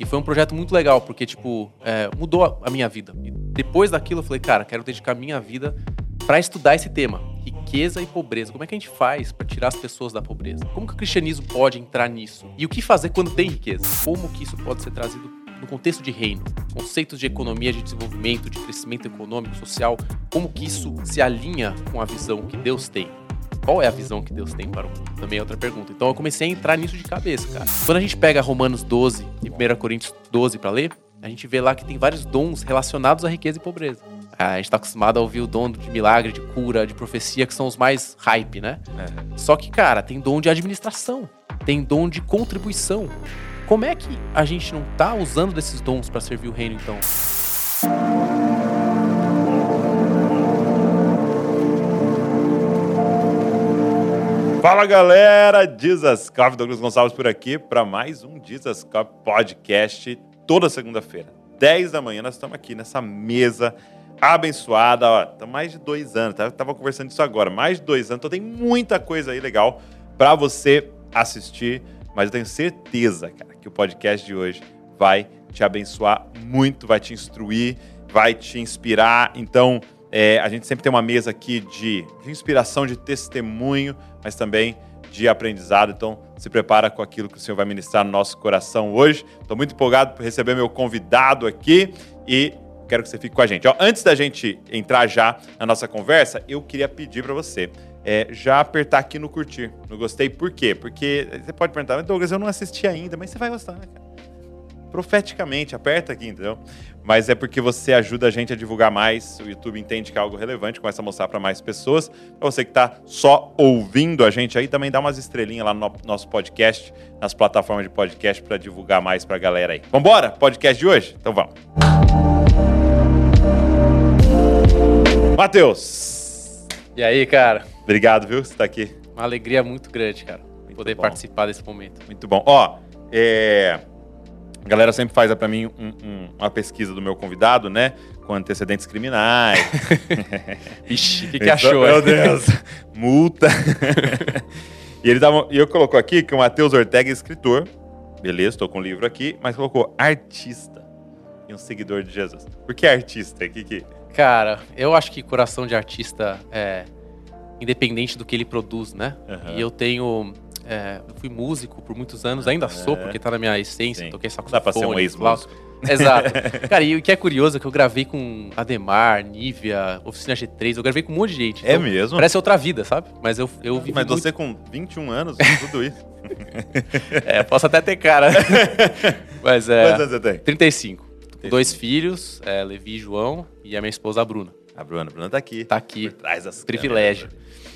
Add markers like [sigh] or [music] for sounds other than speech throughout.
E foi um projeto muito legal, porque, tipo, é, mudou a minha vida. E depois daquilo, eu falei, cara, quero dedicar minha vida para estudar esse tema, riqueza e pobreza. Como é que a gente faz para tirar as pessoas da pobreza? Como que o cristianismo pode entrar nisso? E o que fazer quando tem riqueza? Como que isso pode ser trazido no contexto de reino? Conceitos de economia, de desenvolvimento, de crescimento econômico, social, como que isso se alinha com a visão que Deus tem? Qual é a visão que Deus tem para o mundo? Também é outra pergunta. Então eu comecei a entrar nisso de cabeça, cara. Quando a gente pega Romanos 12 e 1 Coríntios 12 para ler, a gente vê lá que tem vários dons relacionados à riqueza e pobreza. A gente está acostumado a ouvir o dom de milagre, de cura, de profecia, que são os mais hype, né? É. Só que, cara, tem dom de administração, tem dom de contribuição. Como é que a gente não tá usando desses dons para servir o reino, então? Fala galera, Jesus Coffee, Douglas Gonçalves por aqui para mais um Jesus Coffee Podcast toda segunda-feira, 10 da manhã. Nós estamos aqui nessa mesa abençoada. Ó, tá mais de dois anos, tá? tava conversando isso agora, mais de dois anos. Então tem muita coisa aí legal para você assistir, mas eu tenho certeza, cara, que o podcast de hoje vai te abençoar muito, vai te instruir, vai te inspirar. Então, é, a gente sempre tem uma mesa aqui de, de inspiração, de testemunho, mas também de aprendizado. Então, se prepara com aquilo que o Senhor vai ministrar no nosso coração hoje. Estou muito empolgado por receber meu convidado aqui e quero que você fique com a gente. Ó, antes da gente entrar já na nossa conversa, eu queria pedir para você é, já apertar aqui no curtir, no gostei. Por quê? Porque você pode perguntar, Douglas, eu não assisti ainda, mas você vai gostar, né, cara? Profeticamente, aperta aqui, entendeu? Mas é porque você ajuda a gente a divulgar mais, o YouTube entende que é algo relevante, começa a mostrar para mais pessoas. Para você que está só ouvindo a gente aí, também dá umas estrelinhas lá no nosso podcast, nas plataformas de podcast, para divulgar mais para a galera aí. Vambora? Podcast de hoje? Então vamos. Matheus. E aí, cara? Obrigado, viu, você tá aqui. Uma alegria muito grande, cara, muito poder bom. participar desse momento. Muito bom. Ó, é... a galera sempre faz para mim um, um, uma pesquisa do meu convidado, né? Com antecedentes criminais. [laughs] Ixi, o que, que achou? Meu Deus, [laughs] multa. [laughs] e ele tava, e eu colocou aqui que o Matheus Ortega é escritor. Beleza, estou com o livro aqui, mas colocou artista e um seguidor de Jesus. Por que artista? Que que Cara, eu acho que coração de artista é independente do que ele produz, né? Uhum. E eu tenho. É, eu fui músico por muitos anos, ainda sou, porque tá na minha essência, Sim. toquei saxofone. Dá pra ser um ex-músico. Exato. [laughs] Cara, e o que é curioso é que eu gravei com Ademar, Nívia, Oficina G3, eu gravei com um monte de gente. É então, é mesmo? Parece outra vida, sabe? Mas eu, eu vivi Mas muito... você com 21 anos, tudo isso. [laughs] é, posso até ter cara. [laughs] Mas é... Quantos anos você tem? 35. Dois filhos, é, Levi e João, e a minha esposa, a Bruna. A Bruna, a Bruna tá aqui. Tá aqui. Trás das Privilégio.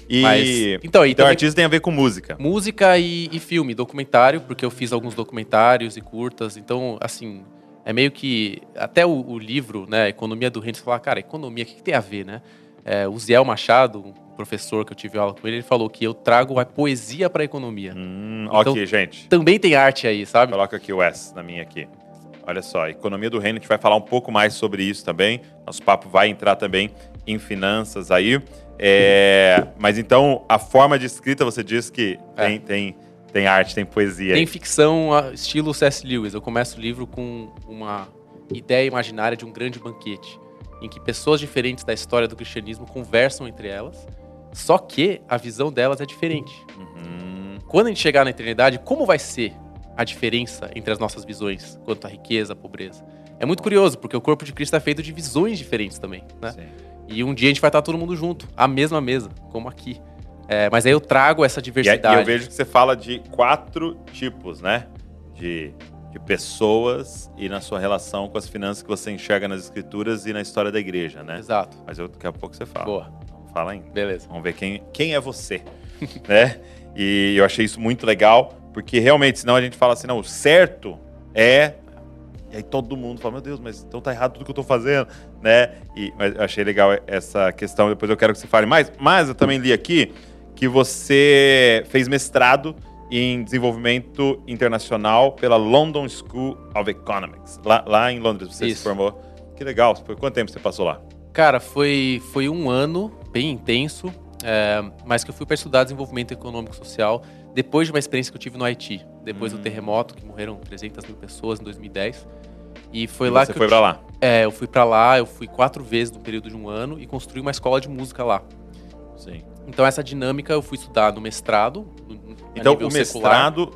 E Mas, então, e então artista tem a ver com música. Música e, e, filme, documentário, porque eu fiz alguns documentários e curtas. Então, assim, é meio que. Até o, o livro, né, Economia do Reino, você fala, cara, economia, o que, que, tem a ver, né? É, o Ziel Machado, um professor que eu tive aula com ele, ele falou que eu trago a poesia para a economia. Hum, então, ok, gente. Também tem arte aí, sabe? Coloca aqui o S na minha aqui. Olha só, economia do reino, a gente vai falar um pouco mais sobre isso também. Nosso papo vai entrar também em finanças aí. É, mas então, a forma de escrita, você diz que é. tem, tem, tem arte, tem poesia. Tem ficção estilo C.S. Lewis. Eu começo o livro com uma ideia imaginária de um grande banquete, em que pessoas diferentes da história do cristianismo conversam entre elas, só que a visão delas é diferente. Uhum. Quando a gente chegar na eternidade, como vai ser a diferença entre as nossas visões quanto à riqueza, à pobreza? É muito curioso, porque o corpo de Cristo é feito de visões diferentes também, né? Sim. E um dia a gente vai estar todo mundo junto, à mesma mesa, como aqui. É, mas aí eu trago essa diversidade. E, eu vejo que você fala de quatro tipos, né? De, de pessoas e na sua relação com as finanças que você enxerga nas escrituras e na história da igreja, né? Exato. Mas eu, daqui a pouco você fala. Boa. Fala ainda. Beleza. Vamos ver quem, quem é você, [laughs] né? E eu achei isso muito legal, porque realmente, senão a gente fala assim, não, o certo é e aí todo mundo fala, meu Deus, mas então tá errado tudo que eu tô fazendo, né? E, mas eu achei legal essa questão, depois eu quero que você fale mais. Mas eu também li aqui que você fez mestrado em desenvolvimento internacional pela London School of Economics, lá, lá em Londres, você Isso. se formou. Que legal, por quanto tempo você passou lá? Cara, foi, foi um ano bem intenso, é, mas que eu fui para estudar desenvolvimento econômico social depois de uma experiência que eu tive no Haiti, depois Hum. do terremoto, que morreram 300 mil pessoas em 2010. E foi E lá você que foi eu pra lá. É, eu fui pra lá, eu fui quatro vezes no período de um ano e construí uma escola de música lá. Sim. Então essa dinâmica eu fui estudar no mestrado, no, Então, nível o secular. mestrado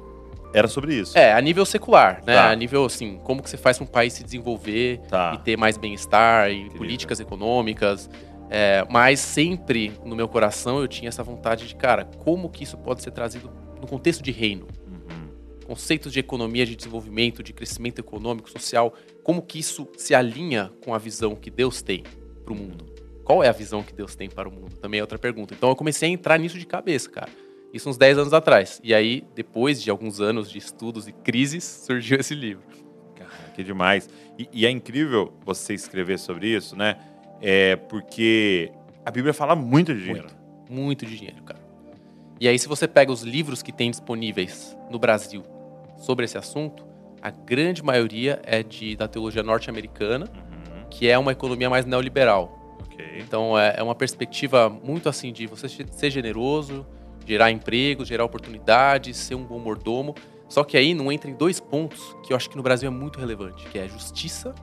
era sobre isso. É, a nível secular, né? Tá. A nível assim, como que você faz para um país se desenvolver Tá. e ter mais bem-estar e políticas econômicas. É, mas sempre no meu coração eu tinha essa vontade de, cara, como que isso pode ser trazido no contexto de reino? Conceitos de economia, de desenvolvimento, de crescimento econômico, social, como que isso se alinha com a visão que Deus tem para o mundo? Qual é a visão que Deus tem para o mundo? Também é outra pergunta. Então eu comecei a entrar nisso de cabeça, cara. Isso uns 10 anos atrás. E aí, depois de alguns anos de estudos e crises, [laughs] surgiu esse livro. Cara, que demais. E, e é incrível você escrever sobre isso, né? É porque a Bíblia fala muito de dinheiro. Muito, muito de dinheiro, cara. E aí, se você pega os livros que tem disponíveis no Brasil sobre esse assunto, a grande maioria é de, da teologia norte-americana, Uhum. que é uma economia mais neoliberal. Ok. Então é, é uma perspectiva muito assim de você ser generoso, gerar empregos, gerar oportunidades, ser um bom mordomo. Só que aí não entra em dois pontos que eu acho que no Brasil é muito relevante, que é justiça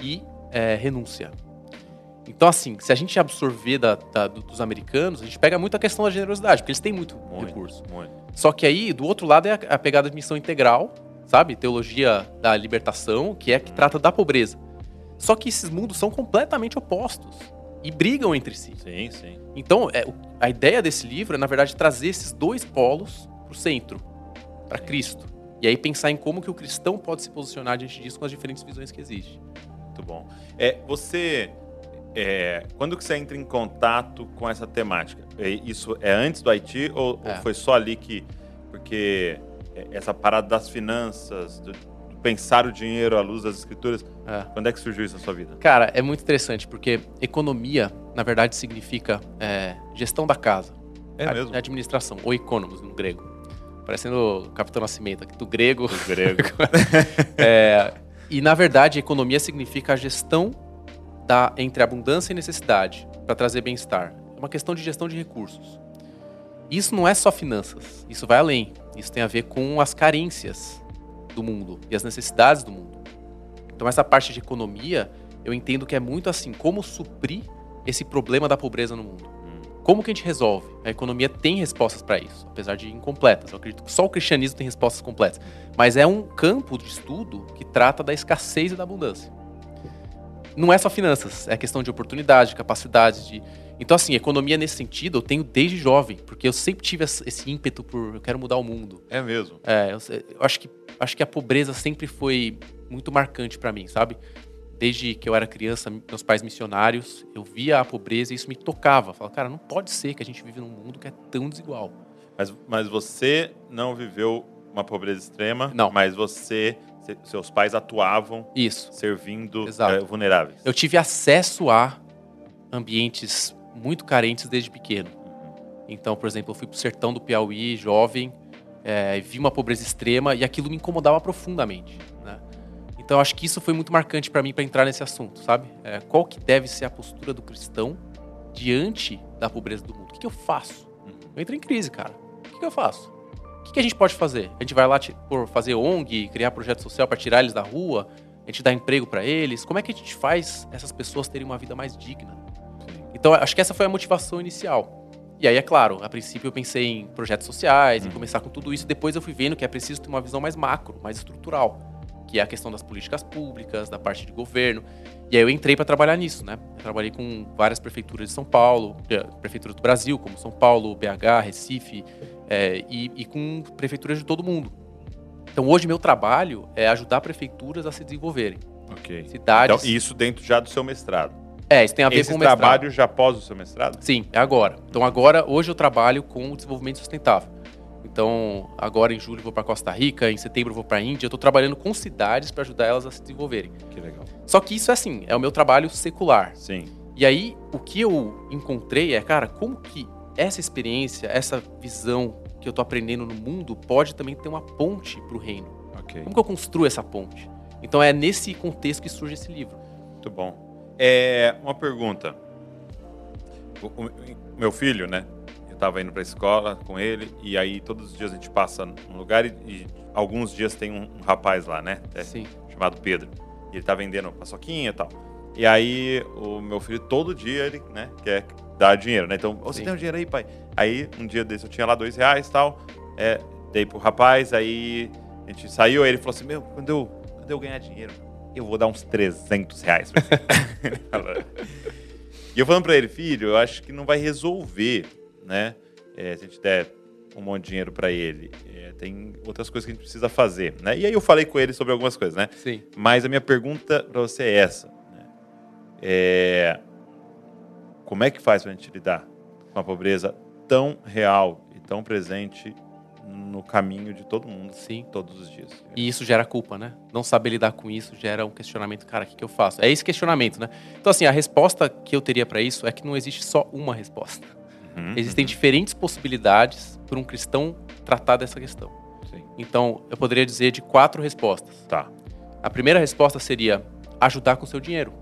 e é, renúncia. Então, assim, se a gente absorver da- da- do- dos americanos, a gente pega muito a questão da generosidade, porque eles têm muito, Muito, recurso. muito. Só que aí, do outro lado, é a, a pegada de missão integral, sabe? Teologia da libertação, que é a que trata da pobreza. Só que esses mundos são completamente opostos e brigam entre si. Sim, sim. Então, é, a ideia desse livro é, na verdade, trazer esses dois polos para o centro, para Cristo. E aí pensar em como que o cristão pode se posicionar diante disso com as diferentes visões que existem. Muito bom. É, você. É, quando que você entra em contato com essa temática? É, isso é antes do Haiti ou, ou É. foi só ali que. Porque essa parada das finanças, do, do pensar o dinheiro à luz das escrituras, É. quando é que surgiu isso na sua vida? Cara, é muito interessante, porque economia, na verdade, significa é, gestão da casa. É Ad- mesmo? Administração, ou economos, no grego. Parecendo o Capitão Nascimento, aqui do grego. Do grego. [laughs] É, e, na verdade, economia significa a gestão da, entre abundância e necessidade, para trazer bem-estar. É uma questão de gestão de recursos. Isso não é só finanças, isso vai além. Isso tem a ver com as carências do mundo e as necessidades do mundo. Então, essa parte de economia, eu entendo que é muito assim, como suprir esse problema da pobreza no mundo. Como que a gente resolve? A economia tem respostas para isso, apesar de incompletas. Eu acredito que só o cristianismo tem respostas completas. Mas é um campo de estudo que trata da escassez e da abundância. Não é só finanças, é questão de oportunidade, de capacidade, de. Então, assim, economia nesse sentido eu tenho desde jovem, porque eu sempre tive esse ímpeto por eu quero mudar o mundo. É mesmo. É, eu, eu acho que acho que a pobreza sempre foi muito marcante pra mim, sabe? Desde que eu era criança, meus pais missionários, eu via a pobreza e isso me tocava. Falava, cara, não pode ser que a gente vive num mundo que é tão desigual. Mas, mas você não viveu uma pobreza extrema, Não. mas você, seus pais atuavam Isso. servindo eh, vulneráveis. Eu tive acesso a ambientes muito carentes desde pequeno. Então, por exemplo, eu fui pro sertão do Piauí, jovem, é, vi uma pobreza extrema e aquilo me incomodava profundamente. Né? Então, acho que isso foi muito marcante para mim para entrar nesse assunto, sabe? É, qual que deve ser a postura do cristão diante da pobreza do mundo? O que, que eu faço? Eu entro em crise, cara. O que, que eu faço? O que, que a gente pode fazer? A gente vai lá por fazer ONG, criar projeto social para tirar eles da rua? A gente dá emprego para eles? Como é que a gente faz essas pessoas terem uma vida mais digna? Então, acho que essa foi a motivação inicial. E aí, é claro, a princípio eu pensei em projetos sociais, em Uhum. começar com tudo isso. Depois eu fui vendo que é preciso ter uma visão mais macro, mais estrutural, que é a questão das políticas públicas, da parte de governo. E aí eu entrei para trabalhar nisso, né? Eu trabalhei com várias prefeituras de São Paulo, eh, prefeituras do Brasil, como São Paulo, BH, Recife, eh, e, e com prefeituras de todo mundo. Então hoje meu trabalho é ajudar prefeituras a se desenvolverem. Ok. Cidades. Então, isso dentro já do seu mestrado. É, isso tem a ver Esse com o mestrado. trabalho já após o seu mestrado? Sim, é agora. Então agora, hoje eu trabalho com o desenvolvimento sustentável. Então, agora em julho eu vou para Costa Rica, em setembro eu vou para a Índia. Eu estou trabalhando com cidades para ajudar elas a se desenvolverem. Que legal. Só que isso é assim, é o meu trabalho secular. Sim. E aí, o que eu encontrei é, cara, como que essa experiência, essa visão que eu tô aprendendo no mundo pode também ter uma ponte para o reino? Ok. Como que eu construo essa ponte? Então é nesse contexto que surge esse livro. Muito bom. É, uma pergunta. O, o- meu filho, né? tava indo pra escola com ele, e aí todos os dias a gente passa num lugar e, e alguns dias tem um, um rapaz lá, né? É, Sim. chamado Pedro. E ele tá vendendo paçoquinha e tal. E aí o meu filho todo dia ele, né, quer dar dinheiro, né? Então, "Ô, você Sim. tem um dinheiro aí, pai? Aí um dia desse eu tinha lá dois reais e tal. É, dei pro rapaz, aí a gente saiu, aí ele falou assim: Meu, quando eu, quando eu ganhar dinheiro, eu vou dar uns 300 reais pra você. [laughs] E eu falando pra ele, filho, eu acho que não vai resolver, né? É, se a gente der um monte de dinheiro pra ele. É, tem outras coisas que a gente precisa fazer, né? E aí eu falei com ele sobre algumas coisas, né? Sim. Mas a minha pergunta pra você é essa. né? É, como é que faz pra gente lidar com a pobreza tão real e tão presente no caminho de todo mundo Sim. todos os dias? E isso gera culpa, né? Não saber lidar com isso gera um questionamento, cara, o que, que eu faço? É esse questionamento, né? Então, assim, a resposta que eu teria pra isso é que não existe só uma resposta. Uhum, Existem uhum, diferentes possibilidades para um cristão tratar dessa questão. sim. Então, eu poderia dizer de quatro respostas. Tá. A primeira resposta seria ajudar com seu dinheiro.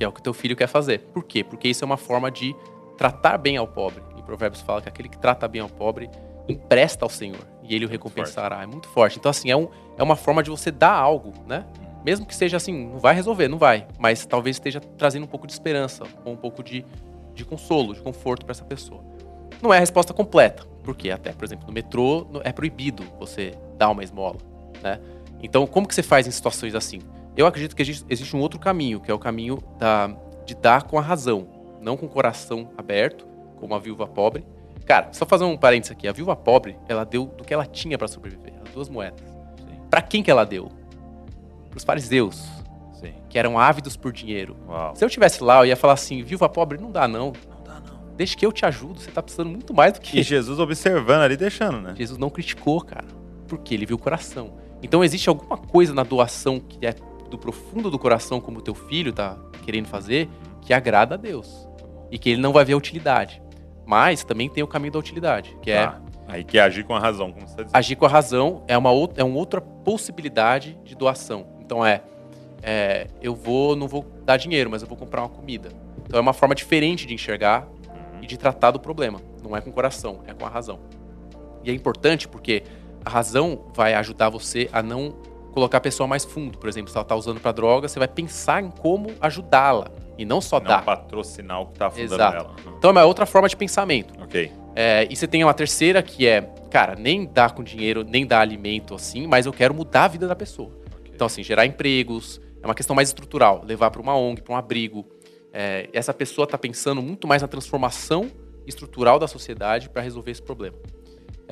Que é o que teu filho quer fazer. Por quê? Porque isso é uma forma de tratar bem ao pobre. Em Provérbios fala que aquele que trata bem ao pobre empresta ao Senhor e ele o recompensará. É muito forte. Então, assim, é, um, é uma forma de você dar algo, né? Mesmo que seja assim, não vai resolver, não vai. Mas talvez esteja trazendo um pouco de esperança, ou um pouco de, de consolo, de conforto para essa pessoa. Não é a resposta completa, porque até, por exemplo, no metrô é proibido você dar uma esmola, né? Então, como que você faz em situações assim? Eu acredito que existe, um outro caminho, que é o caminho da, de dar com a razão, não com o coração aberto, como a viúva pobre. Cara, só fazer um parênteses aqui. A viúva pobre, ela deu do que ela tinha para sobreviver, as duas moedas. Para quem que ela deu? Para os fariseus, Sim. que eram ávidos por dinheiro. Uau. Se eu tivesse lá, eu ia falar assim, viúva pobre, não dá não. Não dá, não. Deixa que eu te ajudo, você tá precisando muito mais do que E Jesus observando ali, deixando, né? Jesus não criticou, cara, porque ele viu o coração. Então existe alguma coisa na doação que é do profundo do coração, como o teu filho tá querendo fazer, que agrada a Deus. E que ele não vai ver a utilidade. Mas também tem o caminho da utilidade, que é Tá. Aí que é agir com a razão, como você tá dizendo. agir com a razão, é uma, outra, é uma outra possibilidade de doação. Então é, é, eu vou, não vou dar dinheiro, mas eu vou comprar uma comida. Então é uma forma diferente de enxergar Uhum. e de tratar do problema. Não é com o coração, é com a razão. E é importante porque a razão vai ajudar você a não colocar a pessoa mais fundo. Por exemplo, se ela está usando para droga, você vai pensar em como ajudá-la e não só Não dar. patrocinar o que tá afundando Exato. ela. Então é uma outra forma de pensamento. Ok. É, e você tem uma terceira que é, cara, nem dar com dinheiro, nem dar alimento assim, mas eu quero mudar a vida da pessoa. ok. Então, assim, gerar empregos, é uma questão mais estrutural, levar para uma ONG, para um abrigo. É, essa pessoa está pensando muito mais na transformação estrutural da sociedade para resolver esse problema.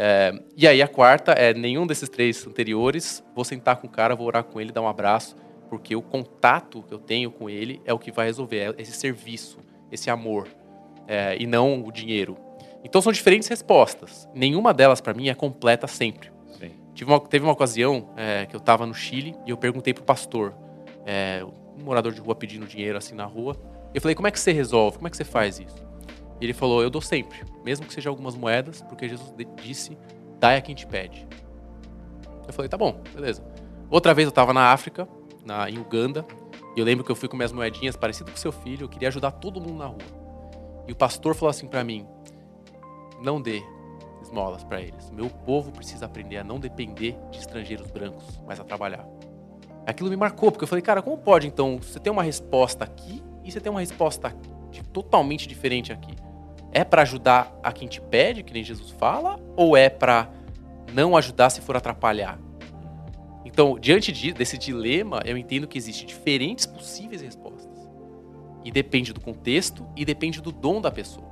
É, e aí a quarta é nenhum desses três anteriores, vou sentar com o cara, vou orar com ele, dar um abraço, porque o contato que eu tenho com ele é o que vai resolver, é esse serviço, esse amor, é, e não o dinheiro. Então são diferentes respostas. Nenhuma delas para mim é completa sempre. Sim. Tive uma- teve uma ocasião é, que eu estava no Chile e eu perguntei pro pastor, é, um morador de rua pedindo dinheiro assim na rua. Eu falei, como é que você resolve? Como é que você faz isso? E ele falou, eu dou sempre, mesmo que seja algumas moedas, porque Jesus disse, dai a quem te pede. Eu falei, tá bom, beleza. Outra vez eu estava na África, na, em Uganda, e eu lembro que eu fui com minhas moedinhas parecido com seu filho, eu queria ajudar todo mundo na rua. E o pastor falou assim para mim, não dê esmolas para eles. Meu povo precisa aprender a não depender de estrangeiros brancos, mas a trabalhar. Aquilo me marcou, porque eu falei, cara, como pode então você tem uma resposta aqui e você tem uma resposta totalmente diferente aqui? É para ajudar a quem te pede, que nem Jesus fala, ou é para não ajudar se for atrapalhar? Então, diante de- desse dilema, eu entendo que existem diferentes possíveis respostas. E depende do contexto e depende do dom da pessoa.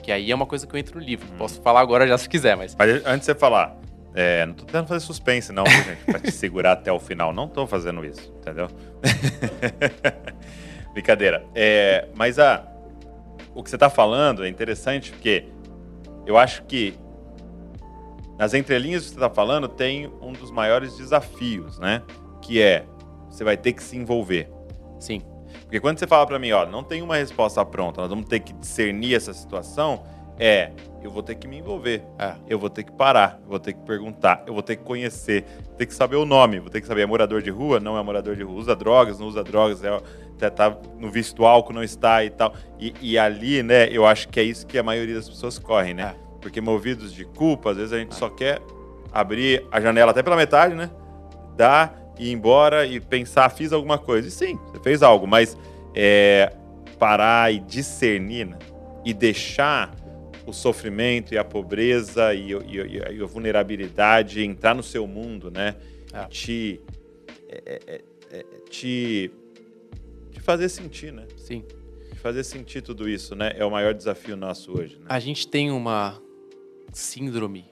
Que aí é uma coisa que eu entro no livro. Hum. Posso falar agora já se quiser, mas Mas antes de você falar, é, não tô tentando fazer suspense, não, gente? Pra te [laughs] segurar até o final. Não tô fazendo isso, entendeu? [laughs] Brincadeira. É, mas a, o que você tá falando é interessante porque eu acho que nas entrelinhas que você tá falando tem um dos maiores desafios, né? Que é você vai ter que se envolver. sim, Porque quando você fala pra mim, ó, não tem uma resposta pronta, nós vamos ter que discernir essa situação, é eu vou ter que me envolver. É. Eu vou ter que parar, eu vou ter que perguntar, eu vou ter que conhecer, ter que saber o nome, vou ter que saber é morador de rua, não é morador de rua, usa drogas, não usa drogas, é, tá, tá no do álcool, não está e tal. E, e ali, né, eu acho que é isso que a maioria das pessoas correm, né? É. Porque movidos de culpa, às vezes a gente só quer abrir a janela até pela metade, né? Dar e ir embora e pensar, fiz alguma coisa. E sim, você fez algo, mas é, parar e discernir né? e deixar o sofrimento e a pobreza e, e- e a vulnerabilidade entrar no seu mundo, né? É. Te, é, é, é, é, te, te fazer sentir, né? Sim. Te fazer sentir tudo isso, né? É o maior desafio nosso hoje, né? A gente tem uma síndrome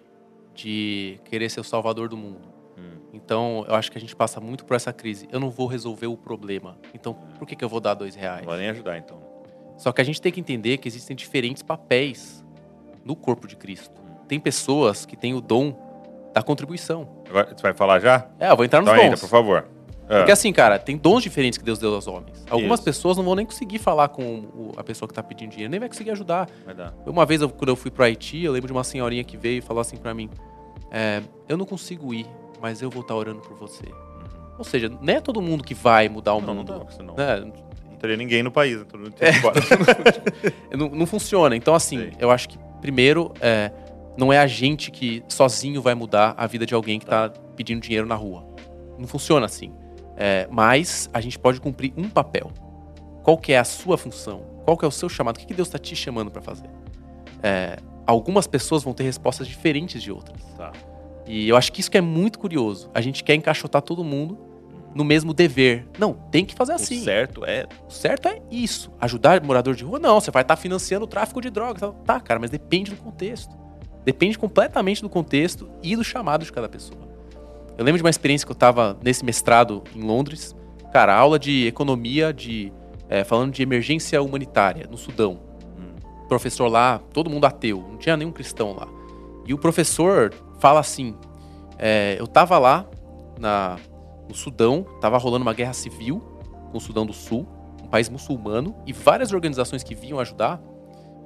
de querer ser o salvador do mundo. Hum. Então, eu acho que a gente passa muito por essa crise. Eu não vou resolver o problema. Então, por que, que eu vou dar dois reais? Não vai nem ajudar, então. Só que a gente tem que entender que existem diferentes papéis no corpo de Cristo. Tem pessoas que têm o dom da contribuição. Agora, Você vai falar já? É, eu vou entrar nos Então dons. por favor. Ah, Porque assim, cara, tem dons diferentes que Deus deu aos homens. Algumas Isso. pessoas não vão nem conseguir falar com a pessoa que tá pedindo dinheiro, nem vai conseguir ajudar. vai dar. Uma vez, eu- quando eu fui pro Haiti, eu lembro de uma senhorinha que veio e falou assim pra mim: é, Eu não consigo ir, mas eu vou estar orando por você. Ou seja, não é todo mundo que vai mudar o Não, não mundo. dá, porque senão né? não teria ninguém no país, né? todo mundo [laughs] embora. [laughs] não, não funciona. Então, assim, Sei. eu acho que, primeiro, é, não é a gente que sozinho vai mudar a vida de alguém que tá pedindo dinheiro na rua. Não funciona assim. É, mas a gente pode cumprir um papel. Qual que é a sua função? Qual que é o seu chamado? O que, que Deus está te chamando para fazer? É, algumas pessoas vão ter respostas diferentes de outras. Tá. E eu acho que isso que é muito curioso. A gente quer encaixotar todo mundo no mesmo dever. Não, tem que fazer assim. O certo é O certo é isso. Ajudar morador de rua, não. Você vai estar financiando o tráfico de drogas. Tá, cara, mas depende do contexto. Depende completamente do contexto e do chamado de cada pessoa. Eu lembro de uma experiência que eu tava nesse mestrado em Londres. Cara, aula de economia, de é, falando de emergência humanitária no Sudão. Hum. Professor lá, todo mundo ateu, não tinha nenhum cristão lá. E o professor fala assim: é, eu tava lá na, no Sudão, tava rolando uma guerra civil com o Sudão do Sul, um país muçulmano, e várias organizações que vinham ajudar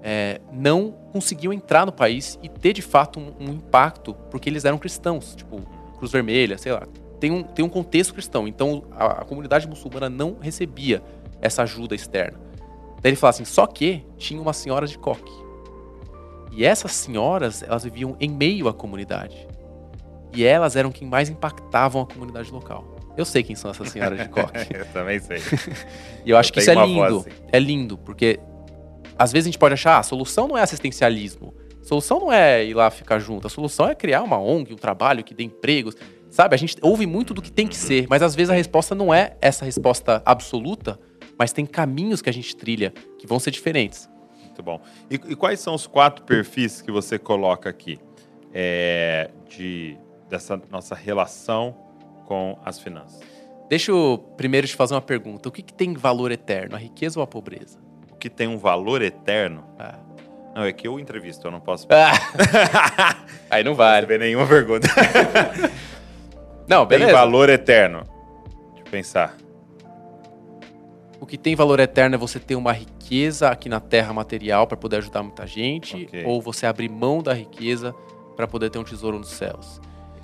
é, não conseguiam entrar no país e ter de fato um, um impacto, porque eles eram cristãos, tipo Cruz Vermelha, sei lá. Tem um, tem um contexto cristão, então a, a comunidade muçulmana não recebia essa ajuda externa. Daí ele fala assim: só que tinha umas senhoras de coque. E essas senhoras, elas viviam em meio à comunidade. E elas eram quem mais impactavam a comunidade local. Eu sei quem são essas senhoras de coque. [laughs] Eu também sei. E eu acho Eu que isso é lindo. assim. É lindo, porque às vezes a gente pode achar, ah, a solução não é assistencialismo. A solução não é ir lá ficar junto. A solução é criar uma ONG, um trabalho que dê empregos. Sabe, a gente ouve muito do que tem que ser, mas às vezes a resposta não é essa resposta absoluta, mas tem caminhos que a gente trilha que vão ser diferentes. Muito bom. E, e quais são os quatro perfis que você coloca aqui é, de, dessa nossa relação com as finanças? Deixa eu primeiro te fazer uma pergunta. O que, que tem valor eterno, a riqueza ou a pobreza? O que tem um valor eterno? Ah. Não, é que eu entrevisto, eu não posso [laughs] Aí não receber nenhuma pergunta. [laughs] Não, Tem beleza. valor eterno. Deixa eu pensar. O que tem valor eterno é você ter uma riqueza aqui na terra material para poder ajudar muita gente, Ok. ou você abrir mão da riqueza para poder ter um tesouro nos céus.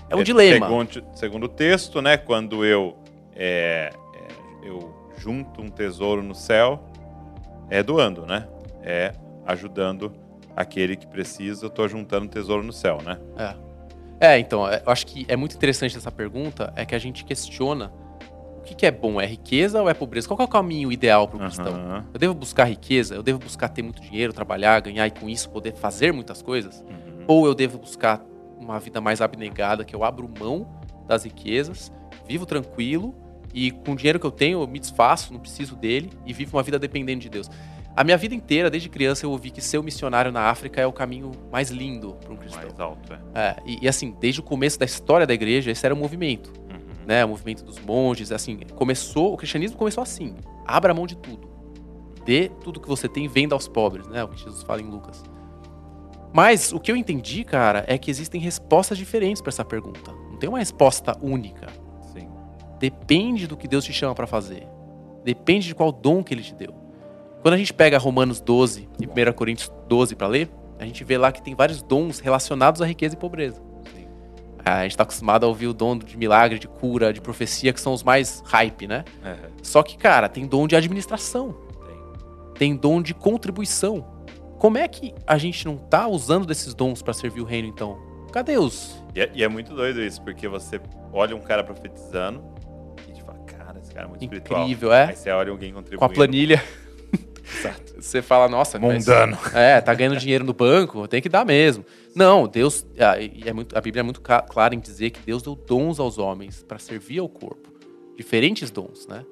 É um dilema. Segundo, segundo o texto, né? Quando eu, é, é, eu junto um tesouro no céu, é doando, né? É ajudando aquele que precisa. Eu tô juntando um tesouro no céu, né? É, então, é, eu acho que é muito interessante essa pergunta, é que a gente questiona o que, que é bom, é riqueza ou é pobreza? Qual é o caminho ideal para o cristão? Aham, Eu devo buscar riqueza? Eu devo buscar ter muito dinheiro, trabalhar, ganhar e com isso poder fazer muitas coisas? uhum. Ou eu devo buscar uma vida mais abnegada, que eu abro mão das riquezas, vivo tranquilo e com o dinheiro que eu tenho eu me desfaço, não preciso dele e vivo uma vida dependente de Deus. A minha vida inteira, desde criança, eu ouvi que ser um missionário na África é o caminho mais lindo para um cristão. Mais alto, é. É, e, e, assim, desde o começo da história da igreja, esse era o movimento, Uhum. né? O movimento dos monges, assim, começou, o cristianismo começou assim: abra mão de tudo. Dê tudo que você tem venda aos pobres, né? O que Jesus fala em Lucas. Mas o que eu entendi, cara, é que existem respostas diferentes para essa pergunta. Não tem uma resposta única. Sim. Depende do que Deus te chama para fazer. Depende de qual dom que ele te deu. Quando a gente pega Romanos 12 e 1 Coríntios 12 para ler, a gente vê lá que tem vários dons relacionados à riqueza e pobreza. Sim. A gente está acostumado a ouvir o dom de milagre, de cura, de profecia, que são os mais hype, né? Aham, Só que, cara, tem dom de administração, tem. tem dom de contribuição. Como é que a gente não tá usando desses dons para servir o reino, então? Cadê os? E é, e é muito doido isso, porque você olha um cara profetizando e te fala, cara, esse cara é muito espiritual. Incrível, é? Aí você olha alguém contribuindo. Com a planilha. [laughs] Exato. Você fala, nossa, mas- Mundano. É, tá ganhando dinheiro no banco, tem que dar mesmo. Não, Deus. ah, é muito, a Bíblia é muito clara em dizer que Deus deu dons aos homens para servir ao corpo. Diferentes dons, né?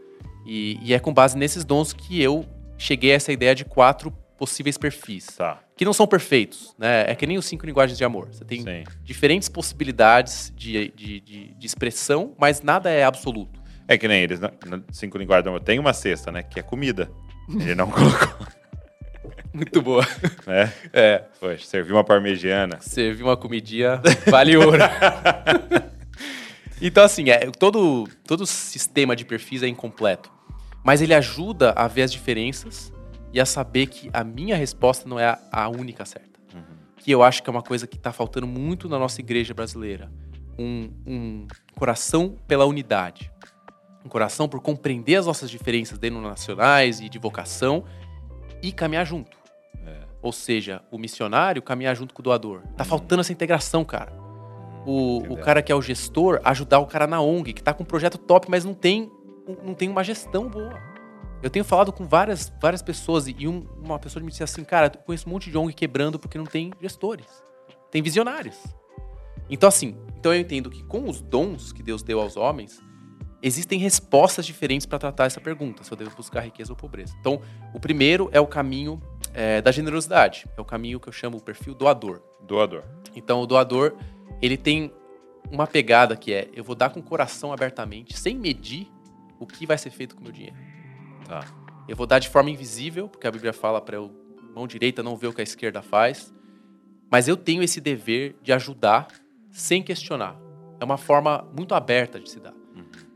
E, e é com base nesses dons que eu cheguei a essa ideia de quatro possíveis perfis. Tá. Que não são perfeitos, né? É que nem os cinco linguagens de amor. Você tem Sim. diferentes possibilidades de, de, de, de expressão, mas nada é absoluto. É que nem eles, na cinco linguagens do amor. Tem uma cesta, né? Que é comida. Ele não [laughs] colocou, Muito boa. né? É. Poxa, serviu uma parmegiana. Servir uma comidinha vale ouro. [laughs] então, assim, é, todo, todo sistema de perfis é incompleto. Mas ele ajuda a ver as diferenças e a saber que a minha resposta não é a, única certa. Que eu acho que é uma coisa que está faltando muito na nossa igreja brasileira. Um, um coração pela unidade. Um coração por compreender as nossas diferenças denominacionais e de vocação e caminhar junto. É. Ou seja, o missionário caminhar junto com o doador. Tá faltando essa integração, cara. O, o Entendeu? cara que é o gestor ajudar o cara na ONG, que tá com um projeto top, mas não tem, não tem uma gestão boa. Eu tenho falado com várias, várias pessoas e um- uma pessoa me disse assim, cara, eu conheço um monte de ONG quebrando porque não tem gestores. Tem visionários. Então, assim, então eu entendo que com os dons que Deus deu aos homens, existem respostas diferentes para tratar essa pergunta, se eu devo buscar riqueza ou pobreza. Então, o primeiro é o caminho é, da generosidade. É o caminho que eu chamo o perfil doador. Doador. Então, o doador, ele tem uma pegada que é, eu vou dar com o coração abertamente, sem medir o que vai ser feito com o meu dinheiro. Tá. Eu vou dar de forma invisível, porque a Bíblia fala para eu, mão direita não ver o que a esquerda faz. Mas eu tenho esse dever de ajudar sem questionar. É uma forma muito aberta de se dar.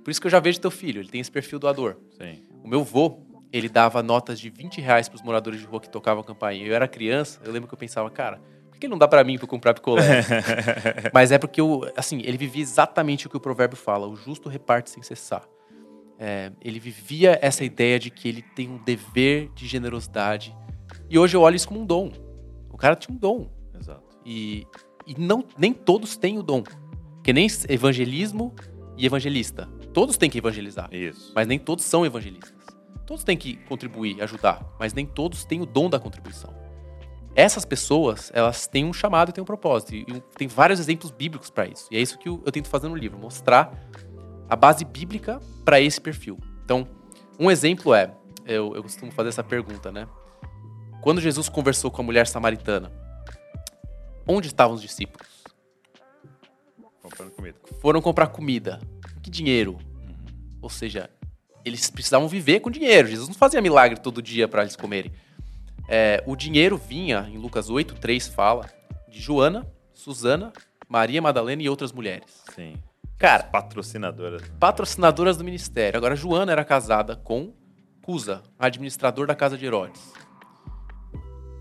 Por isso que eu já vejo teu filho, ele tem esse perfil doador. Sim. O meu vô, ele dava notas de 20 reais pros moradores de rua que tocavam a campainha. Eu era criança, eu lembro que eu pensava, cara, por que ele não dá pra mim pra eu comprar picolé? [laughs] Mas é porque, eu, assim, ele vivia exatamente o que o provérbio fala, o justo reparte sem cessar. É, ele vivia essa ideia de que ele tem um dever de generosidade. E hoje eu olho isso como um dom. O cara tinha um dom. Exato. E, e não, nem todos têm o dom. Que nem evangelismo e evangelista. Todos têm que evangelizar. Isso. Mas nem todos são evangelistas. Todos têm que contribuir, ajudar, mas nem todos têm o dom da contribuição. Essas pessoas, elas têm um chamado e têm um propósito. E tem vários exemplos bíblicos para isso. E é isso que eu, eu tento fazer no livro, mostrar a base bíblica para esse perfil. Então, um exemplo é, eu, eu costumo fazer essa pergunta, né? Quando Jesus conversou com a mulher samaritana, onde estavam os discípulos? Comprando comida. Foram comprar comida. Que dinheiro? Ou seja, eles precisavam viver com dinheiro. Jesus não fazia milagre todo dia para eles comerem. É, o dinheiro vinha, em Lucas 8, 3 fala, de Joana, Susana, Maria Madalena e outras mulheres. Sim. Cara, Patrocinadora. patrocinadoras do ministério. Agora, Joana era casada com Cusa, administrador da casa de Herodes.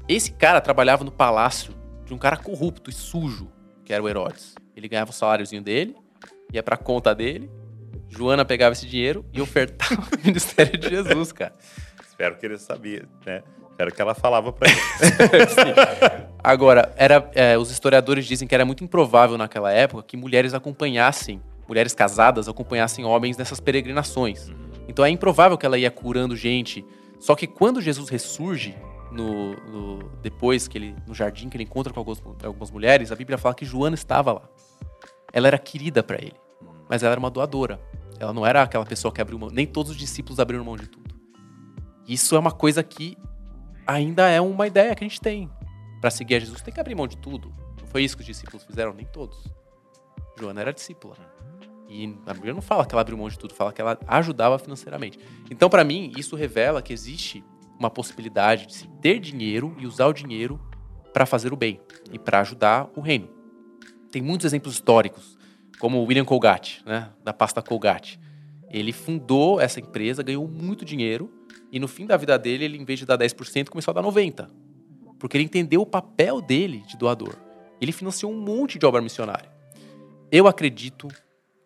Esse cara trabalhava no palácio de um cara corrupto e sujo, que era o Herodes. Ele ganhava o saláriozinho dele, ia pra conta dele, Joana pegava esse dinheiro e ofertava [laughs] o ministério de Jesus, cara. Espero que ele sabia, né? Espero que ela falava pra ele. [laughs] [laughs] Agora, era, é, os historiadores dizem que era muito improvável naquela época que mulheres acompanhassem, mulheres casadas acompanhassem homens nessas peregrinações. Então é improvável que ela ia curando gente. Só que quando Jesus ressurge, no, no- depois que ele no jardim que ele encontra com algumas, algumas mulheres, a Bíblia fala que Joana estava lá. Ela era querida para ele, mas ela era uma doadora. Ela não era aquela pessoa que abriu mão. Nem todos os discípulos abriram mão de tudo. Isso é uma coisa que ainda é uma ideia que a gente tem. Para seguir a Jesus, tem que abrir mão de tudo. Não foi isso que os discípulos fizeram? Nem todos. Joana era discípula. E a Bíblia não fala que ela abriu mão de tudo, fala que ela ajudava financeiramente. Então, para mim, isso revela que existe uma possibilidade de se ter dinheiro e usar o dinheiro para fazer o bem e para ajudar o reino. Tem muitos exemplos históricos, como William Colgate, né, da pasta Colgate. Ele fundou essa empresa, ganhou muito dinheiro e no fim da vida dele, ele em vez de dar 10%, começou a dar 90%. porque ele entendeu o papel dele de doador. Ele financiou um monte de obra missionária. Eu acredito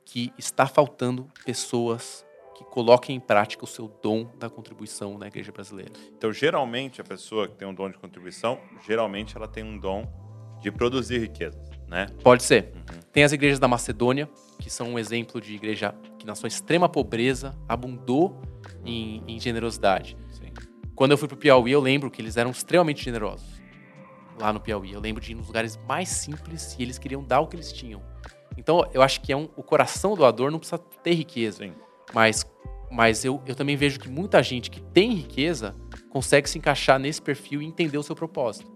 que está faltando pessoas que coloquem em prática o seu dom da contribuição na igreja brasileira. Então, geralmente, a pessoa que tem um dom de contribuição, geralmente ela tem um dom de produzir riquezas, né? Pode ser. Uhum. Tem as igrejas da Macedônia, que são um exemplo de igreja que, na sua extrema pobreza, abundou em, em generosidade. Sim. Quando eu fui para o Piauí, eu lembro que eles eram extremamente generosos lá no Piauí. Eu lembro de ir nos lugares mais simples e eles queriam dar o que eles tinham. Então, eu acho que é um, o coração doador não precisa ter riqueza. Sim. Mas, mas eu, eu também vejo que muita gente que tem riqueza consegue se encaixar nesse perfil e entender o seu propósito.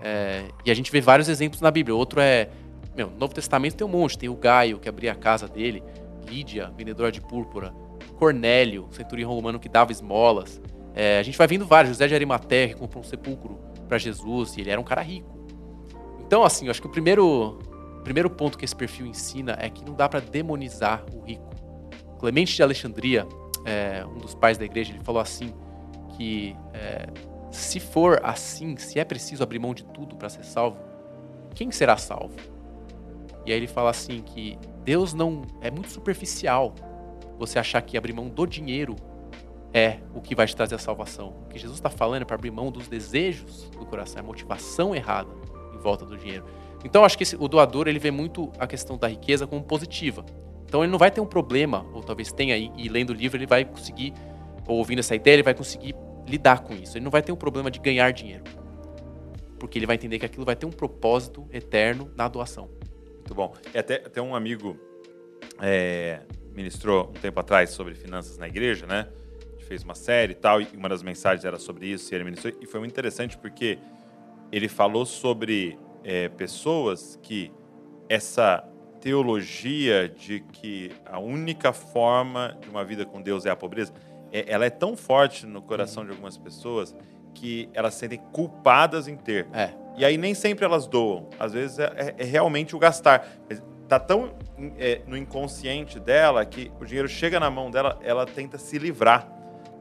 É, e a gente vê vários exemplos na Bíblia. Outro é. Meu, no Novo Testamento tem um monte. Tem o Gaio, que abria a casa dele. Lídia, vendedora de púrpura. Cornélio, centurião romano que dava esmolas. É, a gente vai vendo vários. José de Arimateia, que comprou um sepulcro para Jesus. E ele era um cara rico. Então, assim, eu acho que o primeiro, primeiro ponto que esse perfil ensina é que não dá para demonizar o rico. Clemente de Alexandria, é, um dos pais da igreja, ele falou assim que é, se for assim, se é preciso abrir mão de tudo para ser salvo, quem será salvo? E aí ele fala assim que Deus não é muito superficial você achar que abrir mão do dinheiro é o que vai te trazer a salvação. O que Jesus está falando é para abrir mão dos desejos do coração, é a motivação errada em volta do dinheiro. Então acho que esse, o doador ele vê muito a questão da riqueza como positiva. Então ele não vai ter um problema, ou talvez tenha, e, e lendo o livro ele vai conseguir, ou ouvindo essa ideia, ele vai conseguir lidar com isso. Ele não vai ter um problema de ganhar dinheiro. Porque ele vai entender que aquilo vai ter um propósito eterno na doação. Muito bom. E até, até um amigo é, ministrou um tempo atrás sobre finanças na igreja, né? A gente fez uma série e tal, e uma das mensagens era sobre isso, e ele ministrou, e foi muito interessante porque ele falou sobre é, pessoas que essa teologia de que a única forma de uma vida com Deus é a pobreza, é, ela é tão forte no coração de algumas pessoas que elas se sentem culpadas em ter. É. E aí nem sempre elas doam. Às vezes é, é, é realmente o gastar. Tá tão é, no inconsciente dela que o dinheiro chega na mão dela, ela tenta se livrar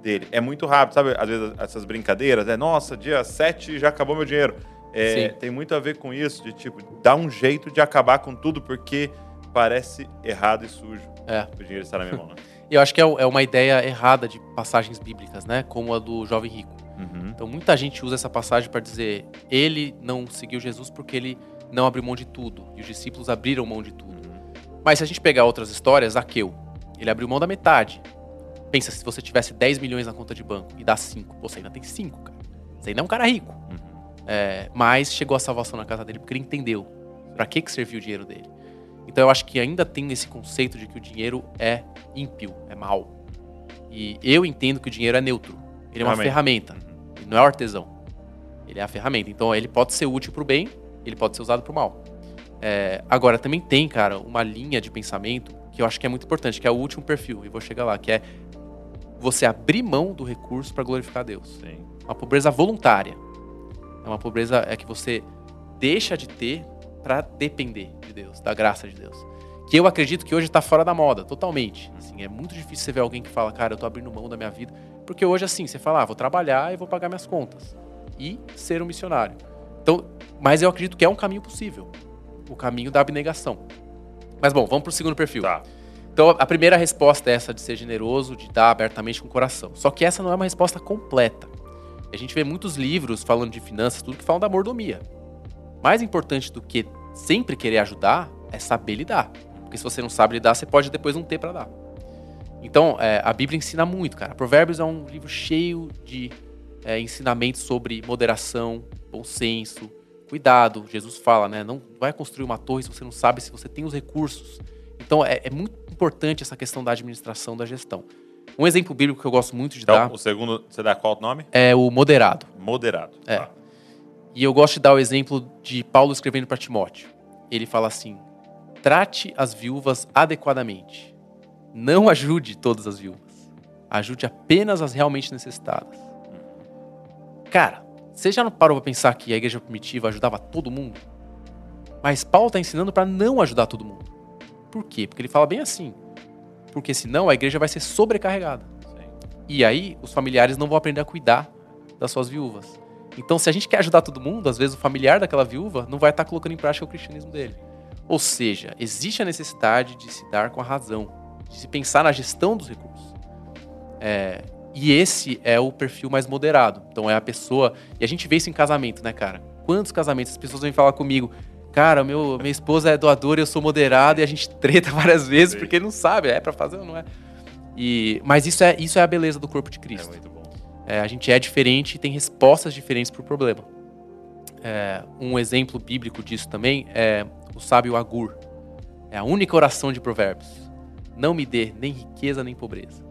dele. É muito rápido, sabe? Às vezes essas brincadeiras, é nossa, dia 7 já acabou meu dinheiro. É, tem muito a ver com isso, de tipo, dar um jeito de acabar com tudo, porque parece errado e sujo é. o dinheiro estar na minha mão. Né? [laughs] eu acho que é, é uma ideia errada de passagens bíblicas, né? Como a do jovem rico. Uhum. Então muita gente usa essa passagem para dizer ele não seguiu Jesus porque ele não abriu mão de tudo e os discípulos abriram mão de tudo. Uhum. Mas se a gente pegar outras histórias, Zaqueu, ele abriu mão da metade. Pensa se você tivesse 10 milhões na conta de banco e dá 5, você ainda tem 5, cara. Você ainda é um cara rico. Uhum. É, mas chegou a salvação na casa dele porque ele entendeu para que, que serviu o dinheiro dele. Então eu acho que ainda tem esse conceito de que o dinheiro é ímpio, é mal. E eu entendo que o dinheiro é neutro. Ele é uma ferramenta. Ele não é artesão. Ele é a ferramenta. Então ele pode ser útil para o bem, ele pode ser usado para o mal. É, agora, também tem, cara, uma linha de pensamento que eu acho que é muito importante, que é o último perfil, e vou chegar lá, que é você abrir mão do recurso para glorificar Deus. Sim. Uma pobreza voluntária. É uma pobreza é que você deixa de ter para depender de Deus, da graça de Deus. Que eu acredito que hoje está fora da moda, totalmente. Assim, é muito difícil você ver alguém que fala, cara, eu tô abrindo mão da minha vida. Porque hoje, assim, você fala, ah, vou trabalhar e vou pagar minhas contas. E ser um missionário. Então, mas eu acredito que é um caminho possível. O caminho da abnegação. Mas bom, vamos para o segundo perfil. Tá. Então, a primeira resposta é essa de ser generoso, de dar abertamente com o coração. Só que essa não é uma resposta completa. A gente vê muitos livros falando de finanças, tudo que falam da mordomia. Mais importante do que sempre querer ajudar é saber lidar. Porque se você não sabe lidar, você pode depois não ter para dar. Então, é, a Bíblia ensina muito, cara. Provérbios é um livro cheio de é, ensinamentos sobre moderação, bom senso, cuidado. Jesus fala, né? Não vai construir uma torre se você não sabe se você tem os recursos. Então, é, é muito importante essa questão da administração, da gestão. Um exemplo bíblico que eu gosto muito de então, dar. O segundo, você dá qual nome? É o moderado. Moderado. É. Tá. E eu gosto de dar o exemplo de Paulo escrevendo para Timóteo. Ele fala assim: trate as viúvas adequadamente. Não ajude todas as viúvas. Ajude apenas as realmente necessitadas. Cara, você já não parou para pensar que a igreja primitiva ajudava todo mundo? Mas Paulo está ensinando para não ajudar todo mundo. Por quê? Porque ele fala bem assim: porque senão a igreja vai ser sobrecarregada. E aí os familiares não vão aprender a cuidar das suas viúvas. Então, se a gente quer ajudar todo mundo, às vezes o familiar daquela viúva não vai estar colocando em prática o cristianismo dele. Ou seja, existe a necessidade de se dar com a razão, de se pensar na gestão dos recursos. É, e esse é o perfil mais moderado. Então é a pessoa. E a gente vê isso em casamento, né, cara? Quantos casamentos as pessoas vêm falar comigo? Cara, meu, minha esposa é doadora, eu sou moderado e a gente [laughs] treta várias vezes porque não sabe, é para fazer ou não é. E, mas isso é, isso é a beleza do corpo de Cristo. É muito bom. É, a gente é diferente e tem respostas diferentes para o problema. É, um exemplo bíblico disso também é o sábio Agur. É a única oração de Provérbios. Não me dê nem riqueza nem pobreza.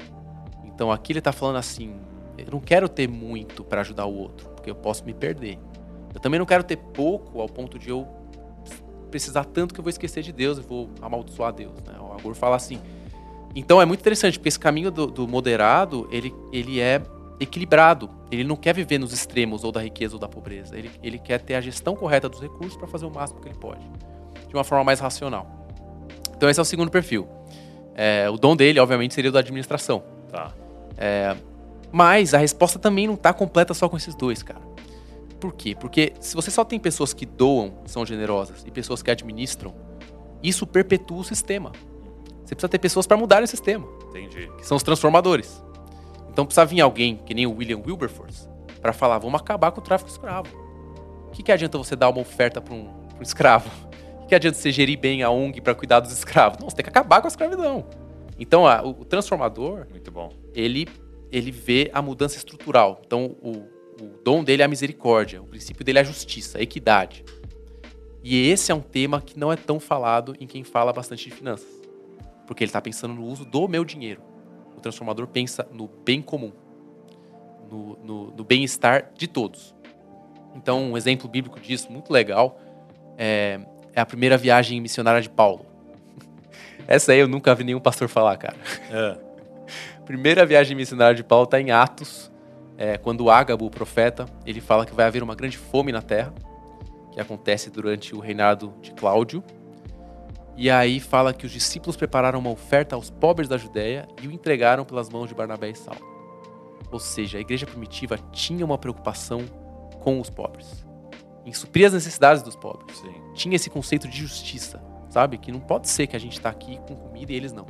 Então aqui ele está falando assim: eu não quero ter muito para ajudar o outro, porque eu posso me perder. Eu também não quero ter pouco ao ponto de eu precisar tanto que eu vou esquecer de Deus e vou amaldiçoar Deus. Né? O Agur fala assim. Então é muito interessante, porque esse caminho do, do moderado, ele, ele é equilibrado. Ele não quer viver nos extremos ou da riqueza ou da pobreza. Ele, ele quer ter a gestão correta dos recursos para fazer o máximo que ele pode, de uma forma mais racional. Então esse é o segundo perfil. É, o dom dele, obviamente, seria o da administração. Tá. É, mas a resposta também não está completa só com esses dois, cara. Por quê? Porque se você só tem pessoas que doam, são generosas, e pessoas que administram, isso perpetua o sistema. Você precisa ter pessoas para mudar o sistema. Entendi. Que são os transformadores. Então precisa vir alguém, que nem o William Wilberforce, para falar: vamos acabar com o tráfico escravo. O que, que adianta você dar uma oferta para um, um, escravo? O que, que adianta você gerir bem a ONG para cuidar dos escravos? Não, você tem que acabar com a escravidão. Então, a, o, transformador, muito bom. Ele ele vê a mudança estrutural. Então, o, o dom dele é a misericórdia, o princípio dele é a justiça, a equidade. E esse é um tema que não é tão falado em quem fala bastante de finanças, porque ele está pensando no uso do meu dinheiro. O transformador pensa no bem comum, no, no, no bem-estar de todos. Então, um exemplo bíblico disso, muito legal, é, é a primeira viagem missionária de Paulo. Essa aí eu nunca vi nenhum pastor falar, cara. É. [laughs] Primeira viagem missionária de Paulo está em Atos, é, quando Ágabo, o profeta, ele fala que vai haver uma grande fome na terra, que acontece durante o reinado de Cláudio. E aí fala que os discípulos prepararam uma oferta aos pobres da Judéia e o entregaram pelas mãos de Barnabé e Saulo. Ou seja, a igreja primitiva tinha uma preocupação com os pobres, em suprir as necessidades dos pobres. Sim. Tinha esse conceito de justiça sabe? Que não pode ser que a gente está aqui com comida e eles não.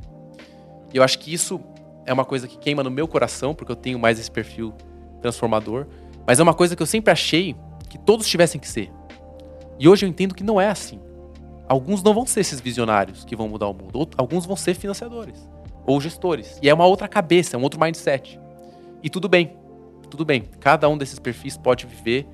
E eu acho que isso é uma coisa que queima no meu coração, porque eu tenho mais esse perfil transformador. Mas é uma coisa que eu sempre achei que todos tivessem que ser. E hoje eu entendo que não é assim. Alguns não vão ser esses visionários que vão mudar o mundo. Alguns vão ser financiadores ou gestores. E é uma outra cabeça, é um outro mindset. E tudo bem. Tudo bem. Cada um desses perfis pode viver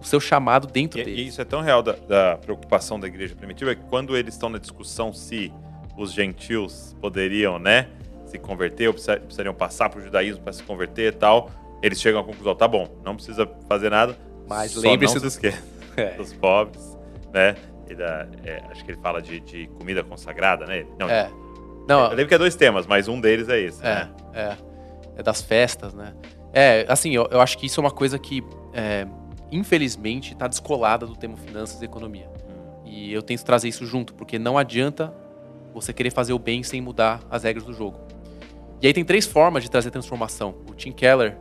o seu chamado dentro e, deles. E isso é tão real da, da preocupação da igreja primitiva que quando eles estão na discussão se os gentios poderiam, né, se converter ou precisariam passar para o judaísmo para se converter e tal, eles chegam à conclusão, tá bom, não precisa fazer nada, mas lembre-se dos, [laughs] é. dos pobres, né? Da, é, acho que ele fala de, de, comida consagrada, né? Não, é. Não, eu lembro que é dois temas, mas um deles é esse, é, né? É, é das festas, né? É, assim, eu, eu acho que isso é uma coisa que é, infelizmente, está descolada do tema finanças e economia. E eu tento trazer isso junto, porque não adianta você querer fazer o bem sem mudar as regras do jogo. E aí tem três formas de trazer transformação. O Tim Keller,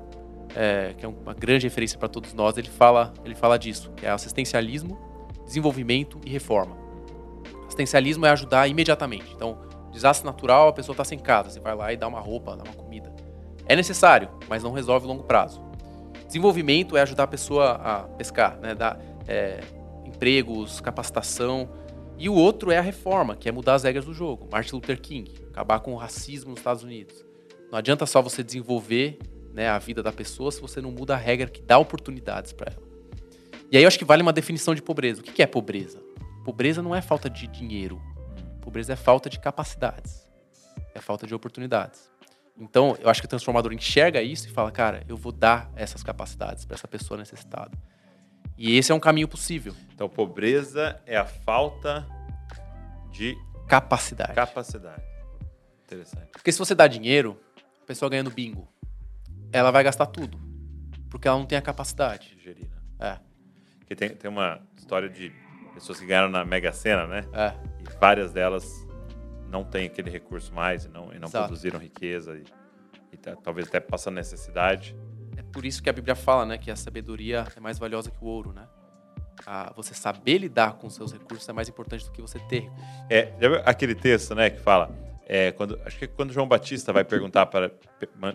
é, que é uma grande referência para todos nós, ele fala, ele fala disso, que é assistencialismo, desenvolvimento e reforma. Assistencialismo é ajudar imediatamente. Então, desastre natural, a pessoa está sem casa, você vai lá e dá uma roupa, dá uma comida. É necessário, mas não resolve a longo prazo. Desenvolvimento é ajudar a pessoa a pescar, né? dar é, empregos, capacitação. E o outro é a reforma, que é mudar as regras do jogo. Martin Luther King, acabar com o racismo nos Estados Unidos. Não adianta só você desenvolver né, a vida da pessoa se você não muda a regra que dá oportunidades para ela. E aí eu acho que vale uma definição de pobreza. O que é pobreza? Pobreza não é falta de dinheiro. Pobreza é falta de capacidades. É falta de oportunidades. Então, eu acho que o transformador enxerga isso e fala, cara, eu vou dar essas capacidades para essa pessoa necessitada. E esse é um caminho possível. Então, pobreza é a falta de capacidade. Capacidade. Interessante. Porque se você dá dinheiro, a pessoa ganha no bingo, ela vai gastar tudo. Porque ela não tem a capacidade. De gerir, né? É. Porque tem, tem uma história de pessoas que ganharam na Mega Sena, né? É. E várias delas não têm aquele recurso mais e não, e não produziram riqueza e, e tá, talvez até passando necessidade. É por isso que a Bíblia fala, né, que a sabedoria é mais valiosa que o ouro, né? A você saber lidar com seus recursos é mais importante do que você ter recursos. É, já viu aquele texto, né, que fala, é, quando, acho que quando João Batista vai perguntar para,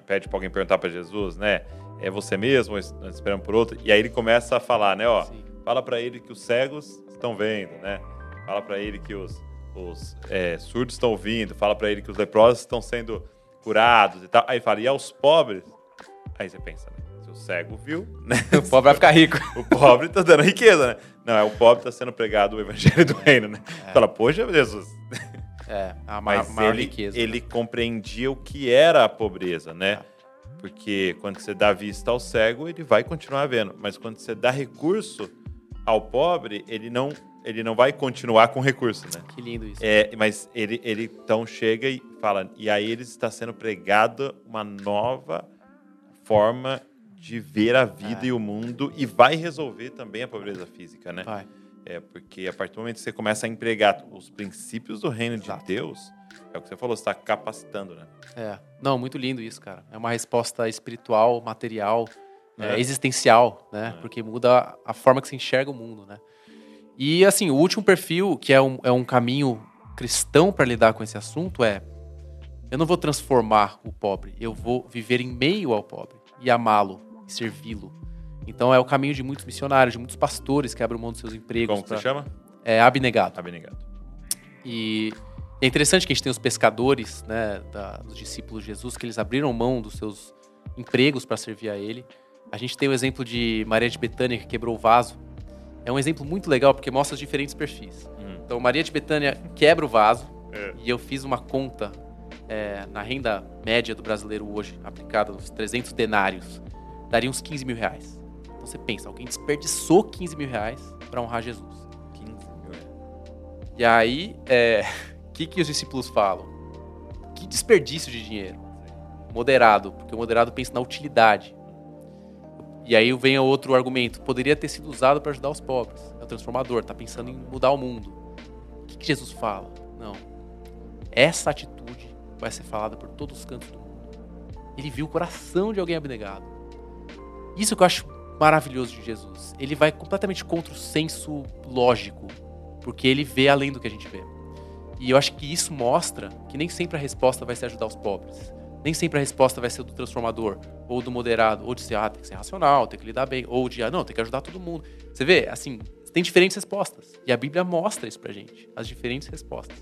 pede para alguém perguntar para Jesus, né, é você mesmo, ou esperando por outro, e aí ele começa a falar, né, ó, Sim. fala para ele que os cegos estão vendo, né, fala para ele que os, os é, surdos estão ouvindo, fala para ele que os leprosos estão sendo curados e tal, aí fala, e aos pobres? Aí você pensa, né, o cego viu, [laughs] né? O pobre vai ficar rico. o pobre tá dando riqueza, né? Não, é o pobre tá sendo pregado o evangelho do reino, né? É. Fala, poxa, Jesus. É, a Mas maior ele, riqueza. Ele né? compreendia o que era a pobreza, né? É. Porque quando você dá vista ao cego, ele vai continuar vendo. Mas quando você dá recurso ao pobre, ele não, ele não vai continuar com recurso, né? Que lindo isso. É, mas ele, ele então chega e fala, e aí ele está sendo pregado uma nova forma de ver a vida é. e o mundo e vai resolver também a pobreza física, né? Vai. É, porque a partir do momento que você começa a empregar os princípios do reino Exato. de Deus, é o que você falou, você está capacitando, né? É. Não, muito lindo isso, cara. É uma resposta espiritual, material, é. É, existencial, né? É. Porque muda a forma que se enxerga o mundo, né? E, assim, o último perfil, que é um, é um caminho cristão para lidar com esse assunto, é: eu não vou transformar o pobre, eu vou viver em meio ao pobre e amá-lo servi-lo. Então é o caminho de muitos missionários, de muitos pastores que abrem mão dos seus empregos. Como pra... você chama? É abnegado. Abnegado. E é interessante que a gente tem os pescadores, né, da, dos discípulos de Jesus, que eles abriram mão dos seus empregos para servir a ele. A gente tem o exemplo de Maria de Betânia, que quebrou o vaso. É um exemplo muito legal porque mostra os diferentes perfis. Hum. Então, Maria de Betânia quebra o vaso, é. e eu fiz uma conta é, na renda média do brasileiro hoje, aplicada nos 300 denários daria uns 15 mil reais. Então você pensa, alguém desperdiçou 15 mil reais para honrar Jesus. 15 mil reais. E aí, o é, [laughs] que, que os discípulos falam? Que desperdício de dinheiro. Moderado, porque o moderado pensa na utilidade. E aí vem outro argumento. Poderia ter sido usado para ajudar os pobres. É o transformador, está pensando em mudar o mundo. O que, que Jesus fala? Não. Essa atitude vai ser falada por todos os cantos do mundo. Ele viu o coração de alguém abnegado. Isso que eu acho maravilhoso de Jesus. Ele vai completamente contra o senso lógico, porque ele vê além do que a gente vê. E eu acho que isso mostra que nem sempre a resposta vai ser ajudar os pobres. Nem sempre a resposta vai ser do transformador, ou do moderado, ou de ser, ah, tem que ser racional, tem que lidar bem, ou de, ah, não, tem que ajudar todo mundo. Você vê, assim, tem diferentes respostas. E a Bíblia mostra isso pra gente, as diferentes respostas.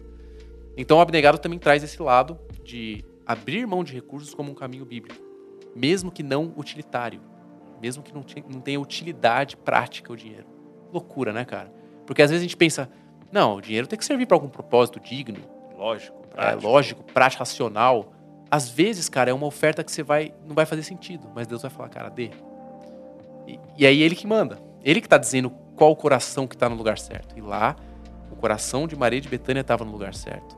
Então o abnegado também traz esse lado de abrir mão de recursos como um caminho bíblico, mesmo que não utilitário mesmo que não, não tenha utilidade prática o dinheiro. Loucura, né, cara? Porque às vezes a gente pensa, não, o dinheiro tem que servir para algum propósito digno. Lógico, prático. É, lógico, prático, racional. Às vezes, cara, é uma oferta que você vai não vai fazer sentido, mas Deus vai falar, cara, dê. E, e aí ele que manda. Ele que está dizendo qual o coração que está no lugar certo. E lá, o coração de Maria de Betânia estava no lugar certo.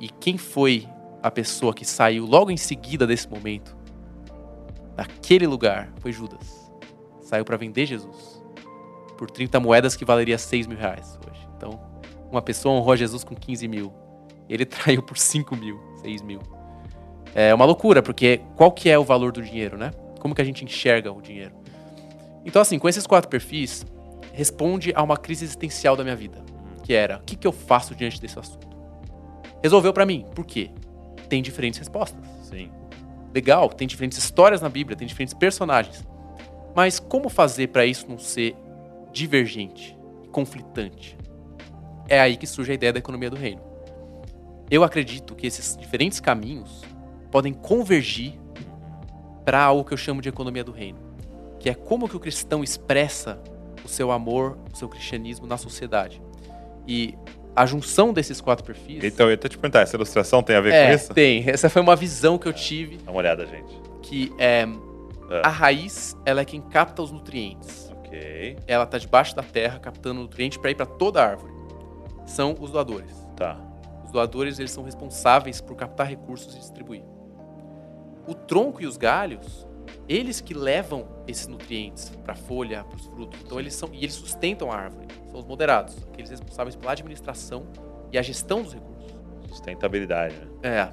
E quem foi a pessoa que saiu logo em seguida desse momento naquele lugar foi Judas. Saiu para vender Jesus por 30 moedas que valeria 6 mil reais hoje. Então, uma pessoa honrou Jesus com 15 mil. Ele [laughs] traiu por 5 mil, 6 mil. É uma loucura, porque qual que é o valor do dinheiro, né? Como que a gente enxerga o dinheiro? Então, assim, com esses quatro perfis, responde a uma crise existencial da minha vida, que era, o que, que eu faço diante desse assunto? Resolveu para mim. Por quê? Tem diferentes respostas. Sim legal, tem diferentes histórias na Bíblia, tem diferentes personagens. Mas como fazer para isso não ser divergente, conflitante? É aí que surge a ideia da economia do reino. Eu acredito que esses diferentes caminhos podem convergir para algo que eu chamo de economia do reino, que é como que o cristão expressa o seu amor, o seu cristianismo na sociedade. E a junção desses quatro perfis. Então, eu ia te perguntar, essa ilustração tem a ver é, com isso? Tem. Essa foi uma visão que eu tive. Dá uma olhada, gente. Que é, é. a raiz, ela é quem capta os nutrientes. Ok. Ela está debaixo da terra, captando nutrientes para ir para toda a árvore. São os doadores. Tá. Os doadores, eles são responsáveis por captar recursos e distribuir. O tronco e os galhos eles que levam esses nutrientes para a folha, para os frutos. Então eles são e eles sustentam a árvore. São os moderados, aqueles responsáveis pela administração e a gestão dos recursos. Sustentabilidade. Né? É.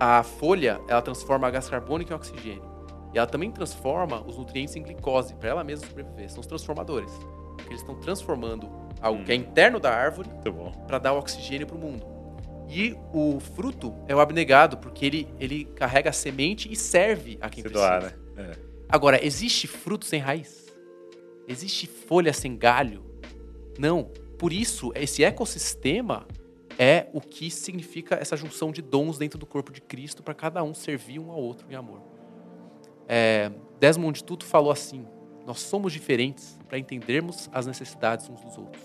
A folha ela transforma gás carbônico em oxigênio. E ela também transforma os nutrientes em glicose para ela mesma sobreviver. São os transformadores. Porque eles estão transformando algo Hum. que é interno da árvore para dar oxigênio para o mundo. E o fruto é o abnegado, porque ele, ele carrega a semente e serve a quem Se precisa. doar, né? É. Agora, existe fruto sem raiz? Existe folha sem galho? Não. Por isso, esse ecossistema é o que significa essa junção de dons dentro do corpo de Cristo para cada um servir um ao outro em amor. É, Desmond Tutu falou assim: nós somos diferentes para entendermos as necessidades uns dos outros.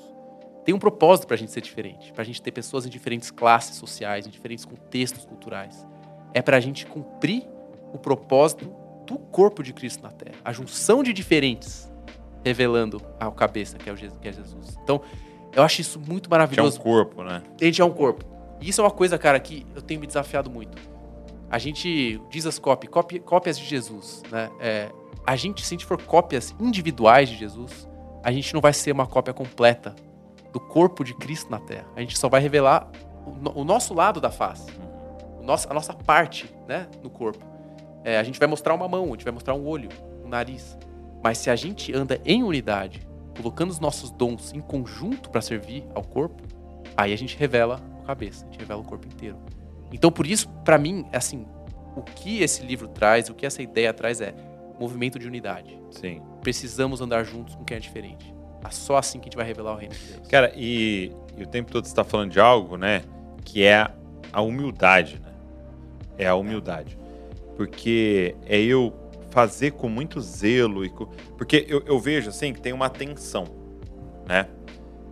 Tem um propósito para a gente ser diferente, para a gente ter pessoas em diferentes classes sociais, em diferentes contextos culturais. É para a gente cumprir o propósito do corpo de Cristo na Terra, a junção de diferentes, revelando ao cabeça que é, o Je- que é Jesus. Então, eu acho isso muito Tinha um maravilhoso. corpo, né? A gente é um corpo. E isso é uma coisa, cara, que eu tenho me desafiado muito. A gente, Jesus copy, copy cópias de Jesus, né? É, a gente, se a gente for cópias individuais de Jesus, a gente não vai ser uma cópia completa do corpo de Cristo na Terra. A gente só vai revelar o, o nosso lado da face, o nosso, a nossa parte, né, no corpo. É, a gente vai mostrar uma mão, a gente vai mostrar um olho, um nariz. Mas se a gente anda em unidade, colocando os nossos dons em conjunto para servir ao corpo, aí a gente revela a cabeça, a gente revela o corpo inteiro. Então, por isso, para mim, assim, o que esse livro traz, o que essa ideia traz é movimento de unidade. Sim. Precisamos andar juntos com quem é diferente. É só assim que a gente vai revelar o reino de Deus. Cara, e, e o tempo todo você está falando de algo, né? Que é a humildade, né? É a humildade. Porque é eu fazer com muito zelo e com... porque eu, eu vejo assim que tem uma tensão, né?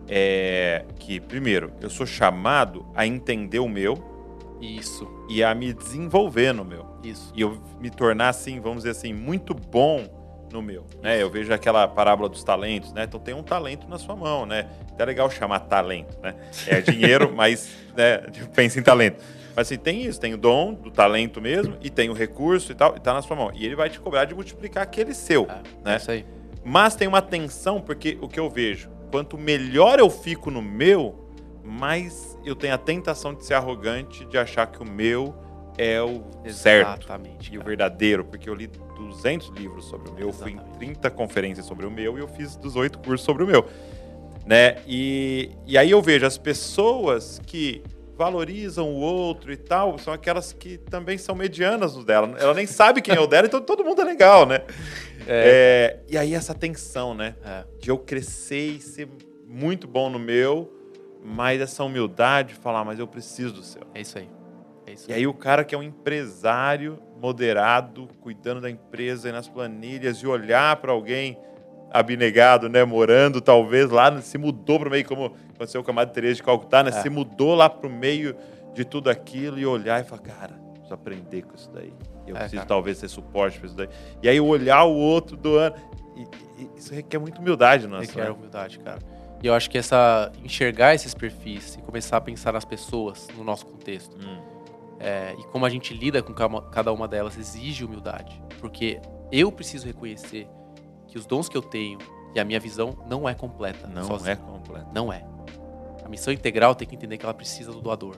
É que primeiro eu sou chamado a entender o meu Isso, e a me desenvolver no meu isso. e eu me tornar assim, vamos dizer assim, muito bom no meu, né? Eu vejo aquela parábola dos talentos, né? Então tem um talento na sua mão, né? Até legal chamar talento, né? É [laughs] dinheiro, mas né, [laughs] pensa em talento. Mas assim, tem isso, tem o dom do talento mesmo e tem o recurso e tal, e tá na sua mão. E ele vai te cobrar de multiplicar aquele seu, É, né? é isso aí. Mas tem uma tensão, porque o que eu vejo, quanto melhor eu fico no meu, mais eu tenho a tentação de ser arrogante, de achar que o meu é o certo Exatamente. e o cara. verdadeiro, porque eu li 200 livros sobre o meu, fui em Exatamente. 30 conferências sobre o meu e eu fiz 18 cursos sobre o meu, né? E, e aí eu vejo as pessoas que valorizam o outro e tal, são aquelas que também são medianas no dela. Ela nem sabe quem é o dela, então todo mundo é legal, né? [laughs] É, e aí essa tensão, né? É. De eu crescer e ser muito bom no meu, mas essa humildade de falar, mas eu preciso do seu. É isso aí. É isso E aí o cara que é um empresário moderado, cuidando da empresa e nas planilhas, e olhar para alguém abnegado, né, morando talvez lá, se mudou para o meio, como aconteceu com a Madre Teresa de Calcutá, né, É. se mudou lá para o meio de tudo aquilo e olhar e falar, cara, preciso aprender com isso daí. Eu É, preciso cara. talvez ter suporte para isso daí. E aí olhar o outro do ano, e, e- isso requer muita humildade, nossa. Requer né? humildade, cara. E eu acho que essa enxergar esses perfis e começar a pensar nas pessoas no nosso contexto Hum, é, e como a gente lida com cada uma delas exige humildade, porque eu preciso reconhecer que os dons que eu tenho e a minha visão não é completa. não sozinho. é completo. Não é. A missão integral tem que entender que ela precisa do doador.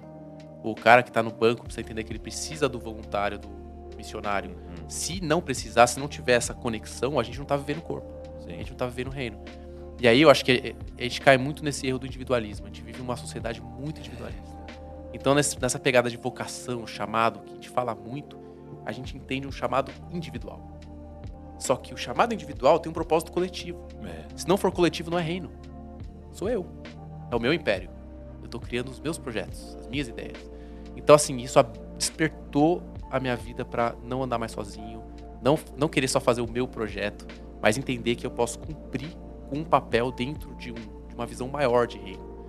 O cara que está no banco precisa entender que ele precisa do voluntário, do missionário. Uhum, Se não precisar, se não tiver essa conexão, a gente não tá vivendo o corpo. A sim. gente não tá vivendo o reino. E aí eu acho que a gente cai muito nesse erro do individualismo. A gente vive numa sociedade muito individualista. Então, nessa pegada de vocação, chamado, que a gente fala muito, a gente entende um chamado individual. Só que o chamado individual tem um propósito coletivo. É. Se não for coletivo, não é reino. Sou eu. É o meu império. Eu tô criando os meus projetos, as minhas ideias. Então, assim, isso despertou a minha vida para não andar mais sozinho, não, não querer só fazer o meu projeto, mas entender que eu posso cumprir com um papel dentro de, um, de uma visão maior de reino.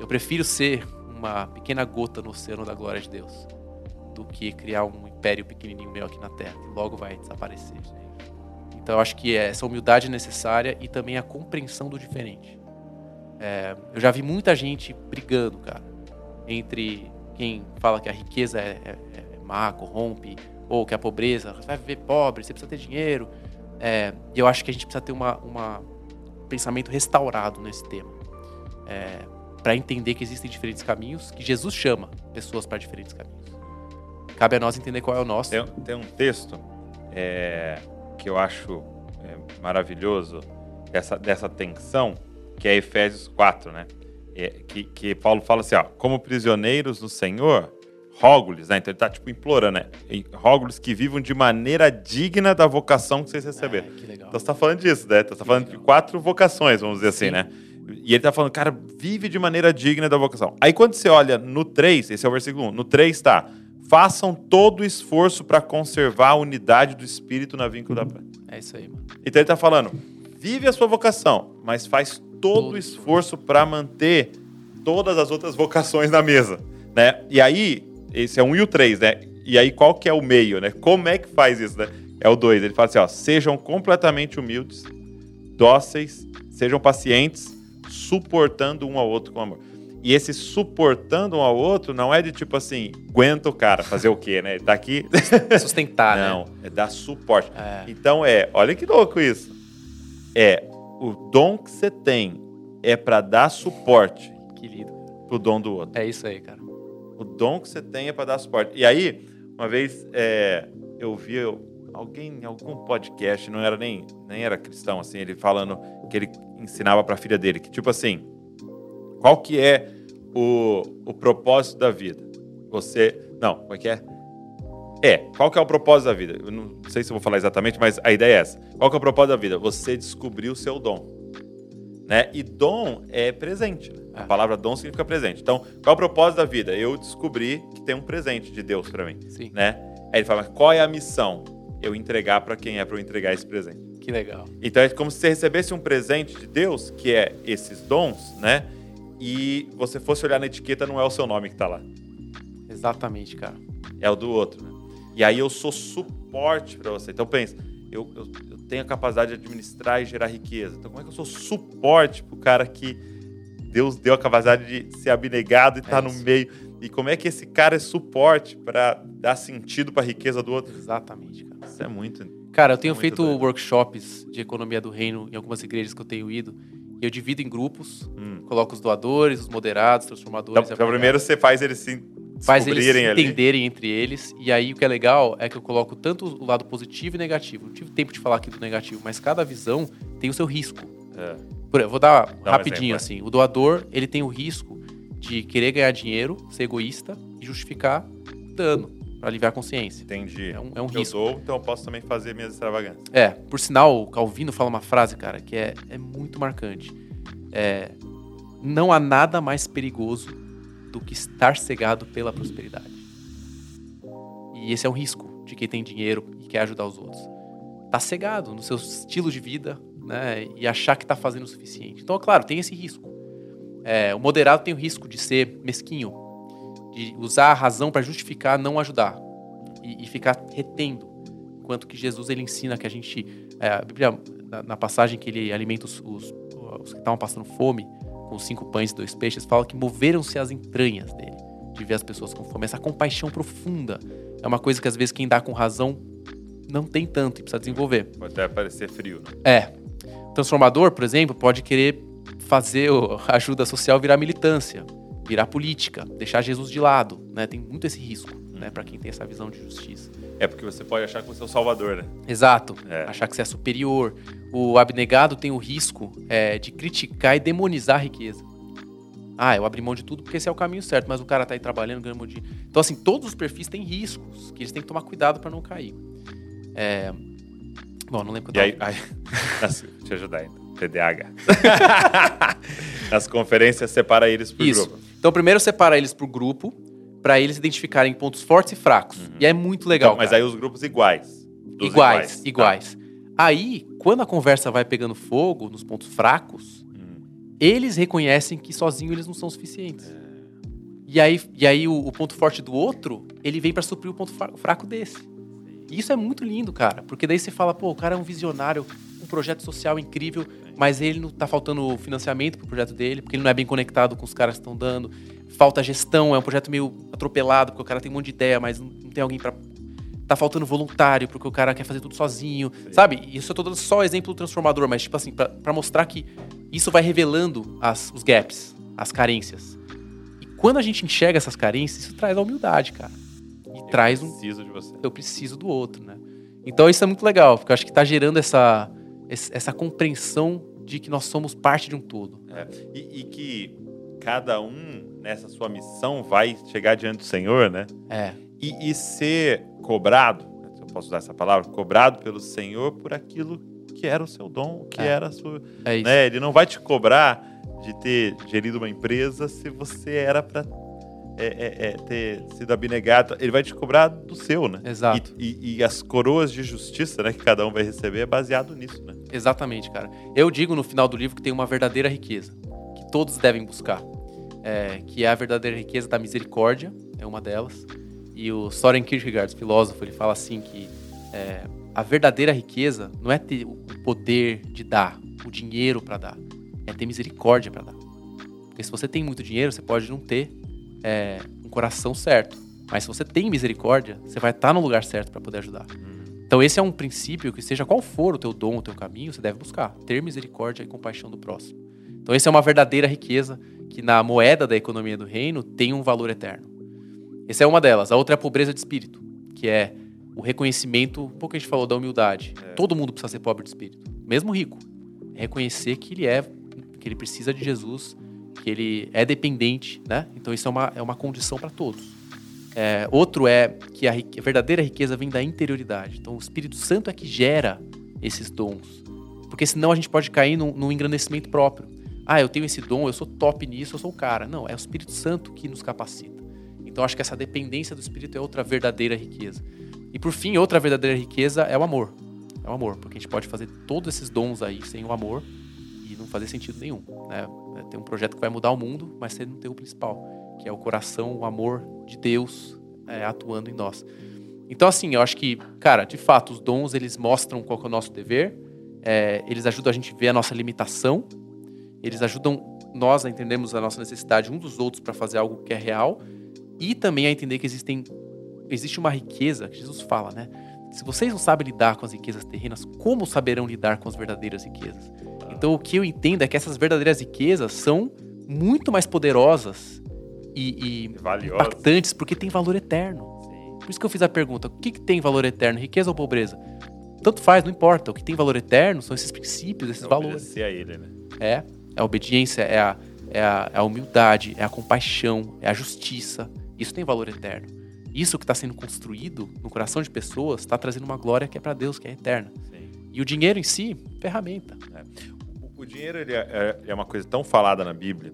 Eu prefiro ser uma pequena gota no oceano da glória de Deus do que criar um império pequenininho meu aqui na Terra, que logo vai desaparecer. Então eu acho que essa humildade é necessária e também a compreensão do diferente. É, eu já vi muita gente brigando, cara, entre quem fala que a riqueza é, é, é má, corrompe, ou que a pobreza, você vai viver pobre, você precisa ter dinheiro. É, e eu acho que a gente precisa ter uma, uma- um pensamento restaurado nesse tema. Para entender que existem diferentes caminhos, que Jesus chama pessoas para diferentes caminhos. Cabe a nós entender qual é o nosso. Tem, tem um texto é, que eu acho é, maravilhoso dessa, dessa tensão, que é Efésios 4, né? É, que, que Paulo fala assim, ó, como prisioneiros no Senhor, rogo-lhes, né? Então ele tá tipo implorando, né? Rogo-lhes que vivam de maneira digna da vocação que vocês receberam. É, que legal. Então você tá falando disso, né? Você tá falando de quatro vocações, vamos dizer assim, Sim. né? E ele tá falando, cara, vive de maneira digna da vocação. Aí quando você olha no 3, esse é o versículo 1, no 3 tá, façam todo o esforço para conservar a unidade do espírito na vínculo da fé. É isso aí, mano. Então ele tá falando, vive a sua vocação, mas faz todo, Todo o esforço para manter todas as outras vocações na mesa, né? E aí, esse é um e o 3, né? E aí qual que é o meio, né? Como é que faz isso, né? É o 2, ele fala assim, ó, sejam completamente humildes, dóceis, sejam pacientes, suportando um ao outro com amor. E esse suportando um ao outro não é de tipo assim, aguenta o cara, fazer o quê, né? Ele tá aqui. [laughs] Sustentar, não, né? é dar suporte. É. Então é, olha que louco isso. É, o dom que você tem é para dar suporte Que lindo. pro dom do outro. É isso aí, cara. O dom que você tem é para dar suporte. E aí, uma vez é, eu vi alguém em algum podcast, não era nem, nem era cristão, assim, ele falando que ele ensinava para a filha dele, que tipo assim, qual que é o, o propósito da vida? Você, não, como é que é? É, qual que é o propósito da vida? Eu não sei se eu vou falar exatamente, mas a ideia é essa. Qual que é o propósito da vida? Você descobrir o seu dom. Né? E dom é presente. Né? A É. palavra dom significa presente. Então, qual é o propósito da vida? Eu descobri que tem um presente de Deus para mim, Sim. né? Aí ele fala, qual é a missão? Eu entregar para quem é para eu entregar esse presente. Que legal. Então é como se você recebesse um presente de Deus, que é esses dons, né? E você fosse olhar na etiqueta, não é o seu nome que tá lá, Exatamente, cara. é o do outro, né? E aí eu sou suporte para você. Então pensa, eu, eu, eu tenho a capacidade de administrar e gerar riqueza. Então como é que eu sou suporte pro cara que Deus deu a capacidade de ser abnegado e É tá no meio? E como é que esse cara é suporte para dar sentido para a riqueza do outro? Exatamente, cara. Isso é muito. Cara, eu tenho Muito feito doido. workshops de economia do reino em algumas igrejas que eu tenho ido. E eu divido em grupos, Hum. coloco os doadores, os moderados, os Então, transformadores. e então primeiro você faz eles se faz eles se descobrirem ali. entenderem entre eles. E aí o que é legal é que eu coloco tanto o lado positivo e negativo. Não tive tempo de falar aqui do negativo, mas cada visão tem o seu risco. É. Por, vou dar um rapidinho é. assim. O doador, ele tem o risco de querer ganhar dinheiro, ser egoísta e justificar dano para aliviar a consciência. Entendi. É um, é um eu risco. dou, então eu posso também fazer minhas extravagâncias. É, por sinal, o Calvino fala uma frase, cara, que é, é muito marcante. É, não há nada mais perigoso do que estar cegado pela prosperidade. E esse é um risco de quem tem dinheiro e quer ajudar os outros. Tá cegado no seu estilo de vida, né? E achar que tá fazendo o suficiente. Então, claro, tem esse risco. É, o moderado tem o risco de ser mesquinho, de usar a razão para justificar não ajudar e, e ficar retendo. Enquanto que Jesus ele ensina que a gente, é, a Bíblia na, na passagem que ele alimenta os, os- os que estavam passando fome com cinco pães e dois peixes, fala que moveram-se as entranhas dele de ver as pessoas com fome. Essa compaixão profunda é uma coisa que às vezes quem dá com razão não tem tanto e precisa desenvolver. Pode até parecer frio, né? É. O transformador, por exemplo, pode querer fazer a ajuda social virar militância, virar política, deixar Jesus de lado, né? Tem muito esse risco, né, para quem tem essa visão de justiça. É porque você pode achar que você é o salvador, né? Exato. É. Achar que você é superior. O abnegado tem o risco é, de criticar e demonizar a riqueza. Ah, eu abri mão de tudo porque esse é o caminho certo, mas o cara tá aí trabalhando, ganhando dinheiro. Então, assim, todos os perfis têm riscos, que eles têm que tomar cuidado para não cair. É... Bom, não lembro o que E aí, [laughs] tava- aí deixa eu ajudar então. TDAH. [laughs] Nas conferências, separa eles por Isso. grupo. Então, primeiro separa eles por grupo, para eles identificarem pontos fortes e fracos. E é muito legal. Então, mas aí os grupos iguais. Iguais, Tá. iguais. Aí, quando a conversa vai pegando fogo nos pontos fracos, Hum. eles reconhecem que sozinhos eles não são suficientes. E aí, e aí o, o ponto forte do outro, ele vem para suprir o ponto fra- fraco desse. E isso é muito lindo, cara, porque daí você fala, pô, o cara é um visionário, um projeto social incrível, mas ele não tá faltando financiamento pro projeto dele, porque ele não é bem conectado com os caras que estão dando. Falta gestão, é um projeto meio atropelado, porque o cara tem um monte de ideia, mas não, tem alguém para Tá faltando voluntário, porque o cara quer fazer tudo sozinho. Sabe? Isso eu tô dando só exemplo do transformador, mas, tipo assim, pra, pra mostrar que isso vai revelando as, os gaps, as carências. E quando a gente enxerga essas carências, isso traz a humildade, cara. E traz um. Preciso de você. Eu preciso do outro, né? Então isso é muito legal, porque eu acho que está gerando essa, essa compreensão de que nós somos parte de um todo. É. E, e, que cada um nessa sua missão vai chegar diante do Senhor, né? É. E, e ser cobrado, se eu posso usar essa palavra, cobrado pelo Senhor por aquilo que era o seu dom, que é. era a sua. É isso. Né? Ele não vai te cobrar de ter gerido uma empresa se você era para é, é, é, ter sido abnegado, ele vai te cobrar do seu, né? Exato. E, e, e, as coroas de justiça, né, que cada um vai receber é baseado nisso, né? Exatamente, cara. Eu digo no final do livro que tem uma verdadeira riqueza, que todos devem buscar, é, que é a verdadeira riqueza da misericórdia, é uma delas. E o Soren Kierkegaard, filósofo, ele fala assim que é, a verdadeira riqueza não é ter o poder de dar, o dinheiro para dar, é ter misericórdia para dar. Porque se você tem muito dinheiro, você pode não ter é, um coração certo. Mas se você tem misericórdia, você vai estar no lugar certo para poder ajudar. Uhum. Então esse é um princípio que seja qual for o teu dom, o teu caminho, você deve buscar. Ter misericórdia e compaixão do próximo. Então esse é uma verdadeira riqueza que na moeda da economia do reino tem um valor eterno. Essa é uma delas. A outra é a pobreza de espírito, que é o reconhecimento, um pouco a gente falou da humildade. É. Todo mundo precisa ser pobre de espírito, mesmo rico. É reconhecer que ele é, que ele precisa de Jesus que ele é dependente, né? Então isso é uma, é uma condição para todos. É, outro é que a, a, verdadeira riqueza vem da interioridade. Então o Espírito Santo é que gera esses dons. Porque senão a gente pode cair num, num engrandecimento próprio. Ah, eu tenho esse dom, eu sou top nisso, eu sou o cara. Não, é o Espírito Santo que nos capacita. Então acho que essa dependência do Espírito é outra verdadeira riqueza. E por fim, outra verdadeira riqueza é o amor. É o amor, porque a gente pode fazer todos esses dons aí sem o amor e não fazer sentido nenhum. Né? Tem um projeto que vai mudar o mundo, mas você não tem o principal, que é o coração, o amor de Deus é, atuando em nós. Então, assim, eu acho que, cara, de fato, os dons eles mostram qual é o nosso dever, é, eles ajudam a gente a ver a nossa limitação, eles ajudam nós a entendermos a nossa necessidade uns dos outros para fazer algo que é real e também a entender que existem, existe uma riqueza, que Jesus fala, né? Se vocês não sabem lidar com as riquezas terrenas, como saberão lidar com as verdadeiras riquezas? Então, o que eu entendo é que essas verdadeiras riquezas são muito mais poderosas e, e impactantes porque tem valor eterno. Sim. Por isso que eu fiz a pergunta: o que, que tem valor eterno, riqueza ou pobreza? Tanto faz, não importa. O que tem valor eterno são esses princípios, esses é valores. a ele, né? É, é a obediência, é a, é, a, é a humildade, é a compaixão, é a justiça. Isso tem valor eterno. Isso que está sendo construído no coração de pessoas está trazendo uma glória que é para Deus, que é eterna. Sim. E o dinheiro em si, ferramenta. É o dinheiro ele é, é, uma coisa tão falada na Bíblia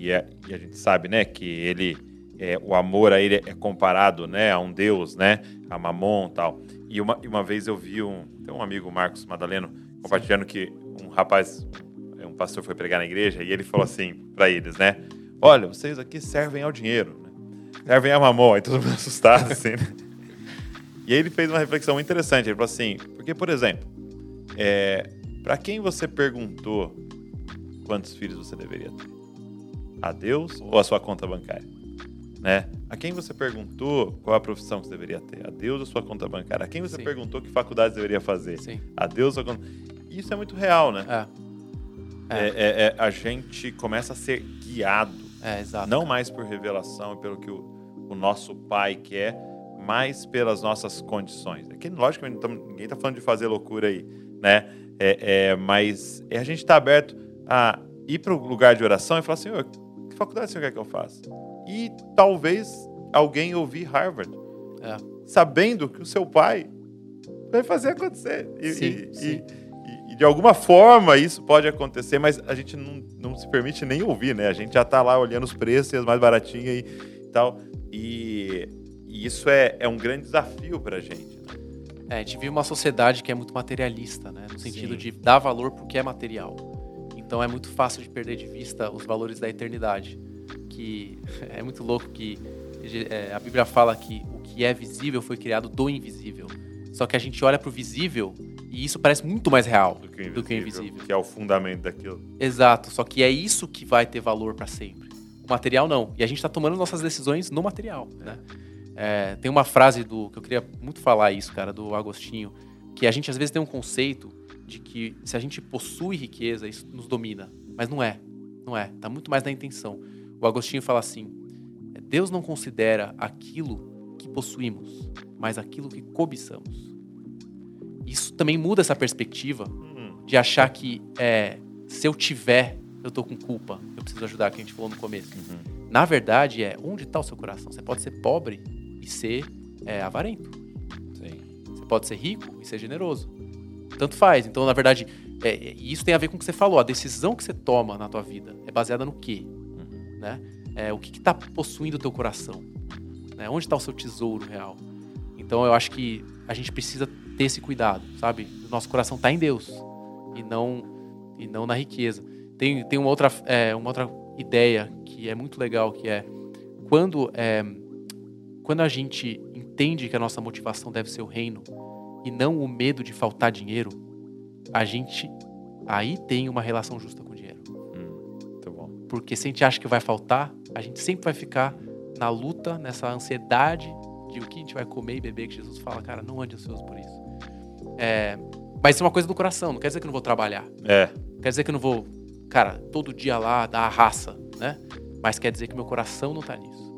e, é, e a gente sabe, né, que ele é, o amor a ele é comparado, né, a um Deus, né, a Mamon, tal. E uma, uma vez eu vi um, tem um amigo Marcos Madaleno compartilhando que um rapaz, um pastor foi pregar na igreja e ele falou assim para eles, né, olha, vocês aqui servem ao dinheiro, né? servem a Mamon. Aí todo mundo [laughs] assustado assim. Né? E aí ele fez uma reflexão muito interessante. Ele falou assim, porque por exemplo, é, para quem você perguntou quantos filhos você deveria ter? A Deus ou a sua conta bancária? Né? A quem você perguntou qual a profissão que você deveria ter? A Deus ou a sua conta bancária? A quem você Sim. perguntou que faculdade você deveria fazer? Sim. A Deus ou a conta... Isso é muito real, né? É. É. É, é. a gente começa a ser guiado. É. Não mais por revelação e pelo que o, o nosso pai quer, mas pelas nossas condições. Aqui, logicamente, ninguém está falando de fazer loucura aí, né? É, é, mas a gente está aberto a ir para o lugar de oração e falar, Senhor, que faculdade o senhor quer que eu faça? E talvez alguém ouvir Harvard, é. sabendo que o seu pai vai fazer acontecer. E, sim, e, sim. E, e, de alguma forma isso pode acontecer, mas a gente não, não se permite nem ouvir, né? A gente já está lá olhando os preços e as mais baratinhas e, tal. E, isso é, é um grande desafio para a gente. É, a gente vive uma sociedade que é muito materialista, né? No sentido Sim. de dar valor porque é material. Então é muito fácil de perder de vista os valores da eternidade. Que [laughs] é muito louco que é, a Bíblia fala que o que é visível foi criado do invisível. Só que a gente olha para o visível e isso parece muito mais real do que, do que o invisível. Que é o fundamento daquilo. Exato. Só que é isso que vai ter valor para sempre. O material não. E a gente está tomando nossas decisões no material, né? É, tem uma frase do que eu queria muito falar isso, cara, do Agostinho, que a gente às vezes tem um conceito de que se a gente possui riqueza, isso nos domina. Mas não é. Não é. Está muito mais na intenção. O Agostinho fala assim: Deus não considera aquilo que possuímos, mas aquilo que cobiçamos. também muda essa perspectiva Hum, de achar que é, se eu tiver, eu tô com culpa, eu preciso ajudar, que a gente falou no começo. uhum. Na verdade, é onde está o seu coração? Você pode ser pobre e ser é, avarento. Sim. Você pode ser rico e ser generoso. Tanto faz. Então, na verdade, é, é, isso tem a ver com o que você falou. A decisão que você toma na tua vida é baseada no quê? Uhum. Né? É, o que está possuindo o teu coração? Né? Onde está o seu tesouro real? Então, eu acho que a gente precisa ter esse cuidado, sabe? O nosso coração está em Deus e não e não na riqueza. Tem, tem uma, outra, é, uma outra ideia que é muito legal, que é quando, é, quando a gente entende que a nossa motivação deve ser o reino e não o medo de faltar dinheiro, a gente aí tem uma relação justa com o dinheiro. Hum, Muito bom. Porque se a gente acha que vai faltar, a gente sempre vai ficar na luta, nessa ansiedade de o que a gente vai comer e beber, que Jesus fala, cara, não ande ansioso por isso. É, mas isso é uma coisa do coração, não quer dizer que eu não vou trabalhar. É, Quer dizer que eu não vou, cara, todo dia lá dar a raça, né? Mas quer dizer que meu coração não tá nisso.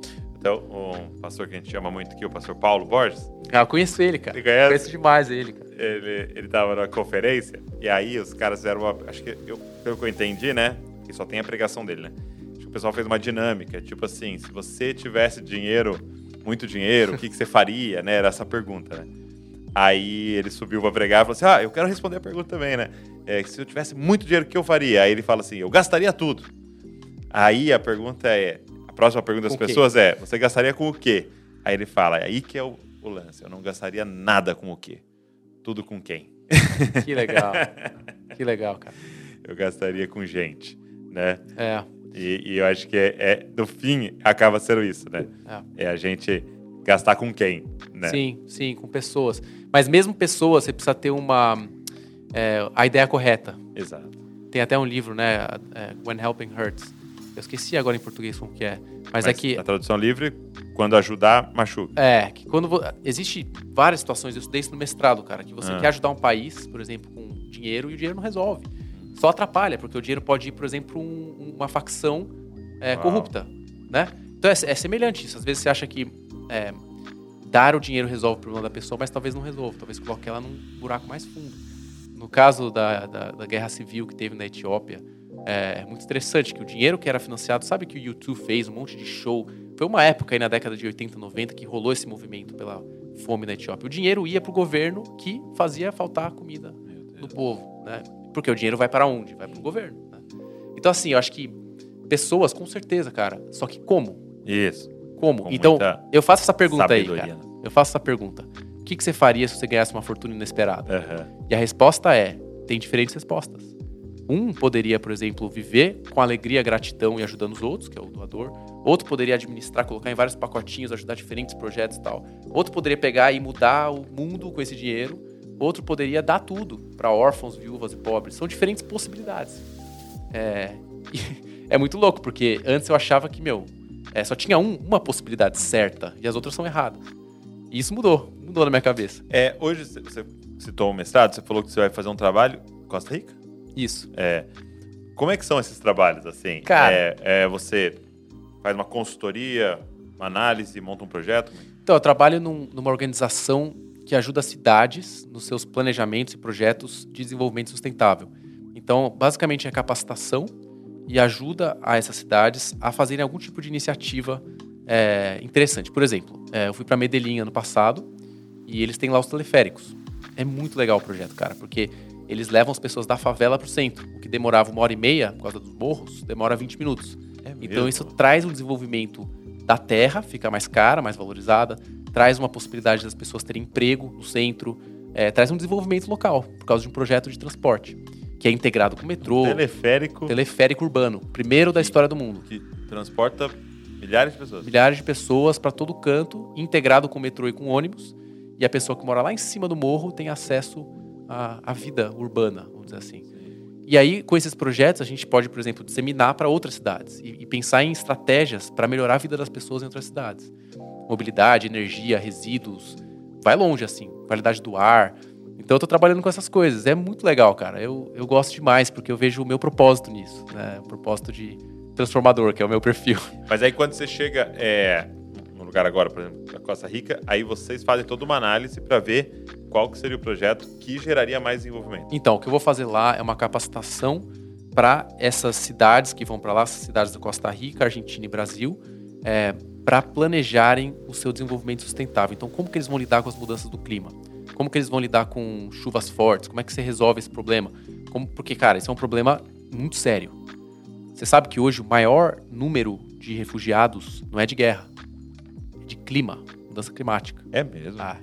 Então, um pastor que a gente ama muito aqui, o pastor Paulo Borges, Ah, eu conheço ele, cara. Conhece? Conheço demais ele, cara. ele, ele tava numa conferência, e aí os caras fizeram uma. Acho que, eu, pelo que eu entendi, né? Que só tem a pregação dele, né? Acho que o pessoal fez uma dinâmica, tipo assim, se você tivesse dinheiro, muito dinheiro, o que, que você faria, né? Era essa pergunta, né? Aí ele subiu pra pregar e falou assim: Ah, eu quero responder a pergunta também, né? É, se eu tivesse muito dinheiro, o que eu faria? Aí ele fala assim: Eu gastaria tudo. Aí a pergunta é: próxima pergunta das Com o quê? pessoas é: Você gastaria com o quê? Aí ele fala: Aí que é o, o lance. Eu não gastaria nada com o quê? Tudo com quem? [laughs] Que legal. que legal, cara. Eu gastaria com gente, né? É, E, e eu acho que é, é- no fim acaba sendo isso, né? É a gente gastar com quem, né? sim, sim, com pessoas. Mas mesmo pessoas, você precisa ter uma. é, a ideia correta. Exato. Tem até um livro, né? é, When Helping Hurts. Eu esqueci agora em português como que é. Mas, é que. na tradução livre, quando ajudar, machuca. É, que quando. vo- Existe várias situações, eu estudei isso no mestrado, cara, que você Ah. quer ajudar um país, por exemplo, com dinheiro e o dinheiro não resolve. Só atrapalha, porque o dinheiro pode ir, por exemplo, um, uma facção é, corrupta, né? Então é, é semelhante isso. Às vezes você acha que é, dar o dinheiro resolve o problema da pessoa, mas talvez não resolva. Talvez coloque ela num buraco mais fundo. No caso da, da, da guerra civil que teve na Etiópia, é, muito interessante que o dinheiro que era financiado, sabe que o YouTube fez um monte de show. Foi uma época aí na década de 80, 90 que rolou esse movimento pela fome na Etiópia. O dinheiro ia para o governo que fazia faltar comida do povo, né? Porque o dinheiro vai para onde? Vai para o governo. né? Então, assim, eu acho que pessoas, com certeza, cara. Só que como? Isso. Como? Com então, eu faço essa pergunta aí, sabedoria, cara. né? Eu faço essa pergunta. O que, que você faria se você ganhasse uma fortuna inesperada? Aham. E a resposta é: tem diferentes respostas. Um poderia, por exemplo, viver com alegria, gratidão e ajudando os outros, que é o doador. Outro poderia administrar, colocar em vários pacotinhos, ajudar diferentes projetos e tal. Outro poderia pegar e mudar o mundo com esse dinheiro. Outro poderia dar tudo para órfãos, viúvas e pobres. São diferentes possibilidades. É, [laughs] é muito louco, porque antes eu achava que, meu, é, só tinha um- uma possibilidade certa e as outras são erradas. E isso mudou, mudou na minha cabeça. É, hoje você citou o mestrado, você falou que você vai fazer um trabalho em Costa Rica? Isso. É. Como é que são esses trabalhos, assim? Cara. É, é, você faz uma consultoria, uma análise, monta um projeto? Então, eu trabalho num- numa organização que ajuda cidades nos seus planejamentos e projetos de desenvolvimento sustentável. Então, basicamente, é capacitação e ajuda a essas cidades a fazerem algum tipo de iniciativa é, interessante. Por exemplo, é, eu fui para Medellín ano passado e eles têm lá os teleféricos. É muito legal o projeto, cara, porque eles levam as pessoas da favela para o centro. O que demorava uma hora e meia, por causa dos morros, demora 20 minutos. É Então isso traz um desenvolvimento da terra, fica mais cara, mais valorizada, traz uma possibilidade das pessoas terem emprego no centro, é, traz um desenvolvimento local, por causa de um projeto de transporte, que é integrado com o metrô, teleférico teleférico urbano, primeiro da história do mundo. que transporta milhares de pessoas. Milhares de pessoas para todo canto, integrado com o metrô e com ônibus, e a pessoa que mora lá em cima do morro tem acesso à, à vida urbana, vamos dizer assim. E aí, com esses projetos, a gente pode, por exemplo, disseminar para outras cidades e, e pensar em estratégias para melhorar a vida das pessoas em outras cidades. Mobilidade, energia, resíduos, vai longe assim, qualidade do ar. Então eu tô trabalhando com essas coisas. É muito legal, cara. Eu, eu gosto demais, porque eu vejo o meu propósito nisso, né? O propósito de transformador, que é o meu perfil. Mas aí quando você chega é, lugar agora, por exemplo, da Costa Rica, aí vocês fazem toda uma análise para ver qual que seria o projeto que geraria mais desenvolvimento? Então, o que eu vou fazer lá é uma capacitação para essas cidades que vão para lá, essas cidades da Costa Rica, Argentina e Brasil, é, para planejarem o seu desenvolvimento sustentável. Então, como que eles vão lidar com as mudanças do clima? Como que eles vão lidar com chuvas fortes? Como é que você resolve esse problema? Como, porque, cara, isso é um problema muito sério. Você sabe que hoje o maior número de refugiados não é de guerra, clima, mudança climática. É mesmo? Ah,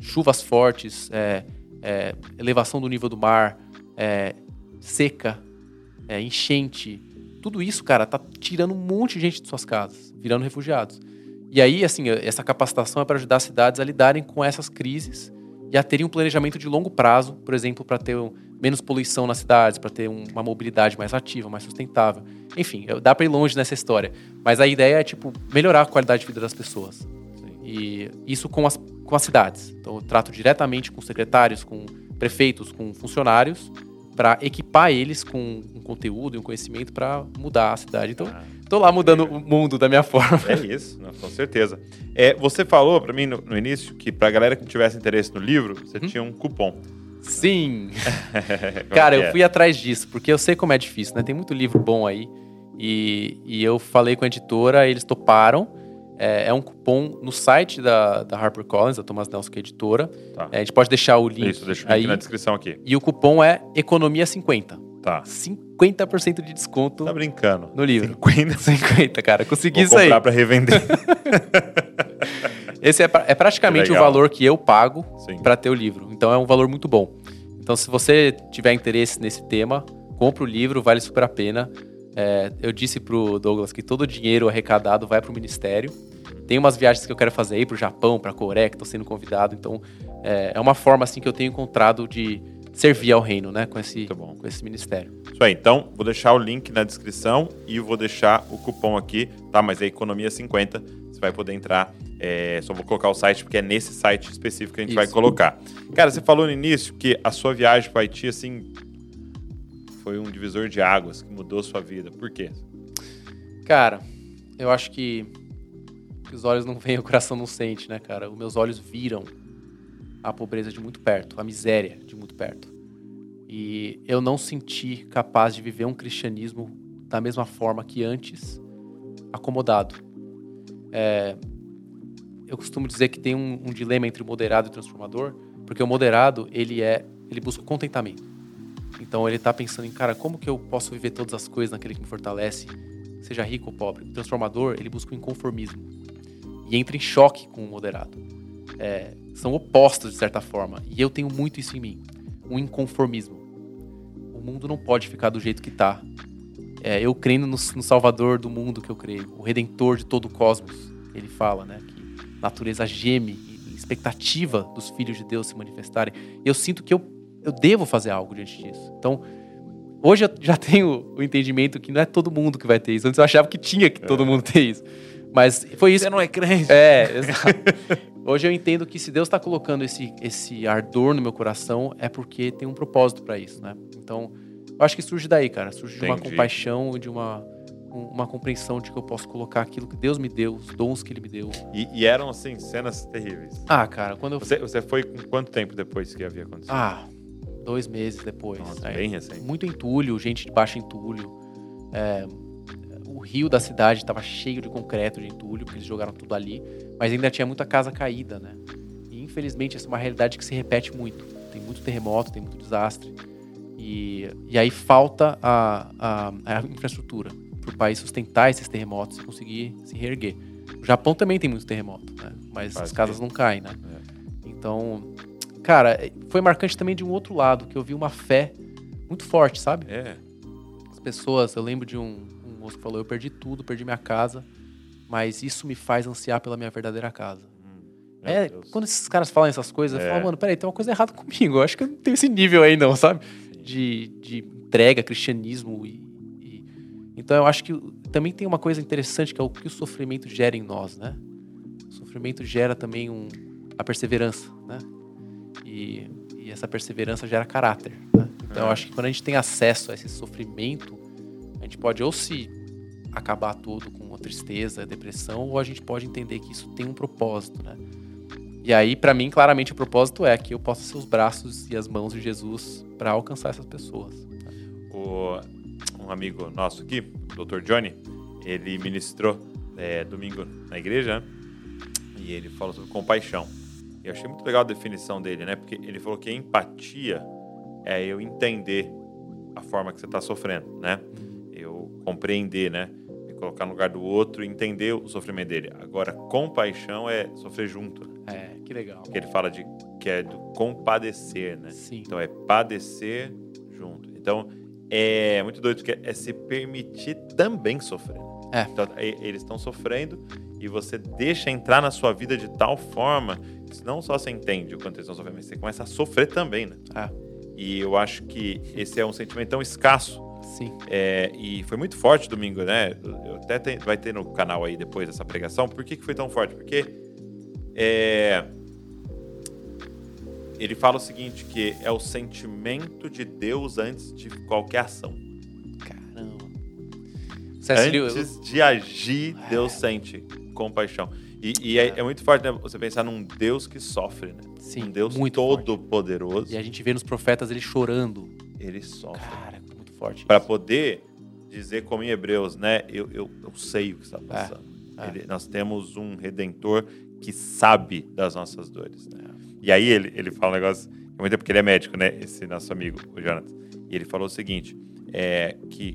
chuvas fortes, é, é, elevação do nível do mar, é, seca, é, enchente. Tudo isso, cara, tá tirando um monte de gente de suas casas, virando refugiados. E aí, assim, essa capacitação é para ajudar as cidades a lidarem com essas crises e a terem um planejamento de longo prazo, por exemplo, para ter um, menos poluição nas cidades, para ter um, uma mobilidade mais ativa, mais sustentável. Enfim, dá para ir longe nessa história. Mas a ideia é, tipo, melhorar a qualidade de vida das pessoas. E isso com as, com as cidades. Então, eu trato diretamente com secretários, com prefeitos, com funcionários, para equipar eles com um conteúdo e um conhecimento para mudar a cidade. Então, ah. Tô lá mudando o mundo da minha forma. É isso, não, com certeza. É, você falou para mim no, no, início que pra galera que tivesse interesse no livro, você hum? tinha um cupom. Sim. [laughs] [laughs] Cara, eu é? fui atrás disso, porque eu sei como é difícil, né? Tem muito livro bom aí. E, e eu falei com a editora, eles toparam. É, é um cupom no site da, da HarperCollins, da Thomas Nelson, que é editora. Tá. É, a gente pode deixar o link. Isso, deixa o link aí. na descrição aqui. E o cupom é Economia 50. Tá. 50% de desconto. Tá brincando. No livro. 50? 50, [laughs] cara. Consegui Vou isso aí. comprar pra revender. Esse é, é praticamente o valor que eu pago para ter o livro. Então é um valor muito bom. Então, se você tiver interesse nesse tema, compra o livro, vale super a pena. É, eu disse pro Douglas que todo o dinheiro arrecadado vai para o ministério. Tem umas viagens que eu quero fazer aí para o Japão, para a Coreia, que estou sendo convidado. Então, é, é uma forma assim que eu tenho encontrado de servir ao reino, né, com esse, com esse ministério. Isso aí, então vou deixar o link na descrição e vou deixar o cupom aqui, tá? Mas é economia 50, você vai poder entrar. É, só vou colocar o site porque é nesse site específico que a gente Isso. vai colocar. Cara, você falou no início que a sua viagem para Haiti, assim, foi um divisor de águas que mudou sua vida. Por quê? Cara, eu acho que os olhos não [laughs] veem, o coração não sente, né, cara? Os meus olhos viram a pobreza de muito perto, a miséria de muito perto. E eu não senti capaz de viver um cristianismo da mesma forma que antes, acomodado. É, eu costumo dizer que tem um, um, dilema entre o moderado e o transformador, porque o moderado ele é, ele busca contentamento. Então ele está pensando em, cara, como que eu posso viver todas as coisas naquele que me fortalece, seja rico ou pobre. O transformador ele busca o inconformismo e entra em choque com o moderado. É, são opostos, de certa forma. E eu tenho muito isso em mim. Um inconformismo. O mundo não pode ficar do jeito que está. É, eu crendo no, no, Salvador do mundo que eu creio, o Redentor de todo o cosmos, ele fala, né? Que natureza geme, expectativa dos filhos de Deus se manifestarem. Eu sinto que eu, eu devo fazer algo diante disso. Então, hoje eu já [laughs] tenho o entendimento que não é todo mundo que vai ter isso. Antes eu achava que tinha que todo mundo ter isso. Mas foi isso. Você não é crente. É, [laughs] exato. Hoje eu entendo que se Deus está colocando esse, esse ardor no meu coração, é porque tem um propósito para isso, né? Então, eu acho que surge daí, cara. Surge Entendi. de uma compaixão e de uma, uma compreensão de que eu posso colocar aquilo que Deus me deu, os dons que Ele me deu. E, e eram, assim, cenas terríveis. Ah, cara, quando eu... Você, você foi com quanto tempo depois que havia acontecido? Ah, dois meses depois. Nossa, né? bem recente. Muito entulho, gente de baixo entulho. É, o rio da cidade estava cheio de concreto, de entulho, porque eles jogaram tudo ali, mas ainda tinha muita casa caída, né? E infelizmente essa é uma realidade que se repete muito. Tem muito terremoto, tem muito desastre. E, e aí falta a, a, a infraestrutura para o país sustentar esses terremotos e conseguir se reerguer. O Japão também tem muito terremoto, né? Mas Faz as casas não caem, né? É. Então, cara, foi marcante também de um outro lado, que eu vi uma fé muito forte, sabe? É. As pessoas, eu lembro de um, moço que falou: Eu perdi tudo, perdi minha casa, mas isso me faz ansiar pela minha verdadeira casa. Hum, é, Deus. quando esses caras falam essas coisas, é. eu falo, mano, peraí, tem uma coisa errada comigo. Eu acho que eu não tenho esse nível aí, não, sabe? De, de entrega, cristianismo. E, e, Então eu acho que também tem uma coisa interessante que é o que o sofrimento gera em nós, né? O sofrimento gera também um, a perseverança, né? E, e essa perseverança gera caráter. Né? Então eu acho que quando a gente tem acesso a esse sofrimento, a gente pode ou se acabar tudo com a tristeza, a depressão, ou a gente pode entender que isso tem um propósito, né? E aí, para mim, claramente o propósito é que eu possa ser os braços e as mãos de Jesus para alcançar essas pessoas. O, um amigo nosso aqui, o Dr. Johnny, ele ministrou é, domingo na igreja né? e ele falou sobre compaixão. E eu achei muito legal a definição dele, né? Porque ele falou que empatia é eu entender a forma que você está sofrendo, né? Eu compreender, né? Me colocar no lugar do outro e entender o sofrimento dele. Agora, compaixão é sofrer junto. Né? É, que legal. Que ele fala de que é do compadecer, né? Sim. Então é padecer junto. Então é muito doido porque é se permitir também sofrer. É. Então eles estão sofrendo e você deixa entrar na sua vida de tal forma que não só você entende o quanto eles estão sofrendo, mas você começa a sofrer também, né? É. E eu acho que esse é um sentimento tão escasso. Sim. É, e foi muito forte domingo, né? Eu até tem, vai ter no canal aí depois dessa pregação. Por que, que foi tão forte? Porque é, ele fala o seguinte, que é o sentimento de Deus antes de qualquer ação. Caramba. Antes de agir, Deus sente compaixão. E, e é, é, muito forte, né? Você pensar num Deus que sofre, né? Sim, um Deus muito todo poderoso. E a gente vê nos profetas ele chorando. Ele sofre. Cara, muito forte. Para poder dizer como em Hebreus, né? Eu, eu, eu sei o que está passando. É, é. Ele, nós temos um Redentor que sabe das nossas dores. Né? E aí ele, ele fala um negócio, muito porque ele é médico, né? Esse nosso amigo, o Jonathan. E ele falou o seguinte, é que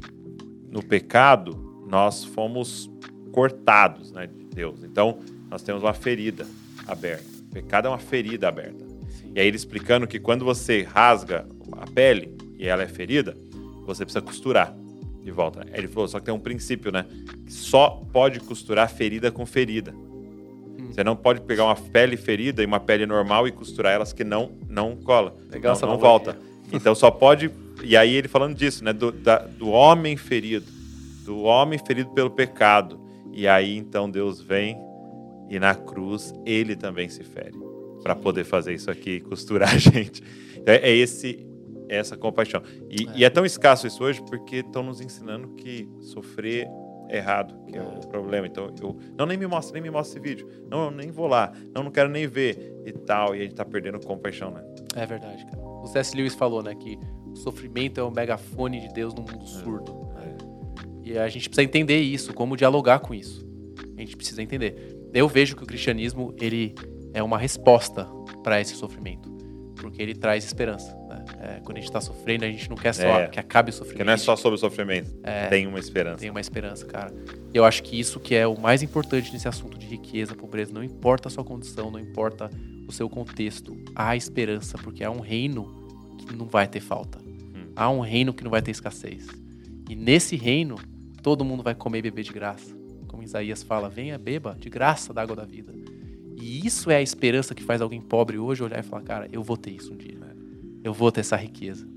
no pecado nós fomos cortados, né, de Deus. Então, nós temos uma ferida aberta. O pecado é uma ferida aberta. Sim. E aí ele explicando que quando você rasga a pele e ela é ferida, você precisa costurar de volta. Aí ele falou, só que tem um princípio, né? Que só pode costurar ferida com ferida. Hum. Você não pode pegar uma pele ferida e uma pele normal e costurar elas que não não cola. Legal, não, não volta. Então só pode. E aí ele falando disso, né? Do, da, do homem ferido. Do homem ferido pelo pecado. E aí então Deus vem e na cruz ele também se fere para poder fazer isso aqui, costurar a [laughs] gente. Então, é esse essa compaixão. E é. e é tão escasso isso hoje porque estão nos ensinando que sofrer é errado, que é, é o problema. Então eu não nem me mostra, nem me mostra esse vídeo. Não, nem vou lá. Não, não quero nem ver e tal. E a gente tá perdendo compaixão, né? É verdade, cara. O C.S. Lewis falou, né, que o sofrimento é o megafone de Deus no mundo surdo. É. E a gente precisa entender isso, como dialogar com isso. A gente precisa entender eu vejo que o cristianismo ele é uma resposta para esse sofrimento, porque ele traz esperança. Né? É, quando a gente está sofrendo, a gente não quer só é, que acabe o sofrimento. Porque não é só sobre o sofrimento. É, tem uma esperança. Tem uma esperança, cara. Eu acho que isso que é o mais importante nesse assunto de riqueza, pobreza, não importa a sua condição, não importa o seu contexto, há esperança, porque há um reino que não vai ter falta. Hum. Há um reino que não vai ter escassez. E nesse reino, todo mundo vai comer e beber de graça como Isaías fala, venha, beba de graça da água da vida. E isso é a esperança que faz alguém pobre hoje olhar e falar, cara, eu vou ter isso um dia. Eu vou ter essa riqueza.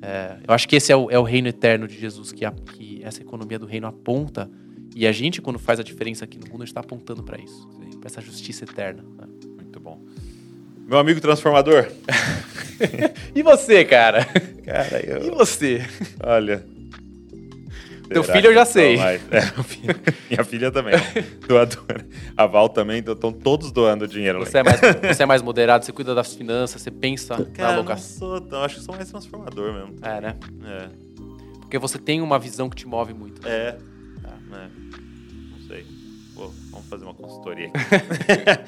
É, eu acho que esse é o, é o reino eterno de Jesus, que, a, que, essa economia do reino aponta. E a gente, quando faz a diferença aqui no mundo, a gente está apontando para isso, para essa justiça eterna. Né? Muito bom. Meu amigo transformador. [laughs] e você, cara? Cara, eu... E você? Olha, teu filho eu já sei. [laughs] É, minha filha também. [laughs] Doadora. A Val também, então estão todos doando dinheiro. Você é, mais, você é mais moderado, você cuida das finanças, você pensa Cara, na alocação. Não sou acho que sou mais transformador mesmo. É, né? É. Porque você tem uma visão que te move muito. É. é. Não sei. Pô, vamos fazer uma consultoria aqui.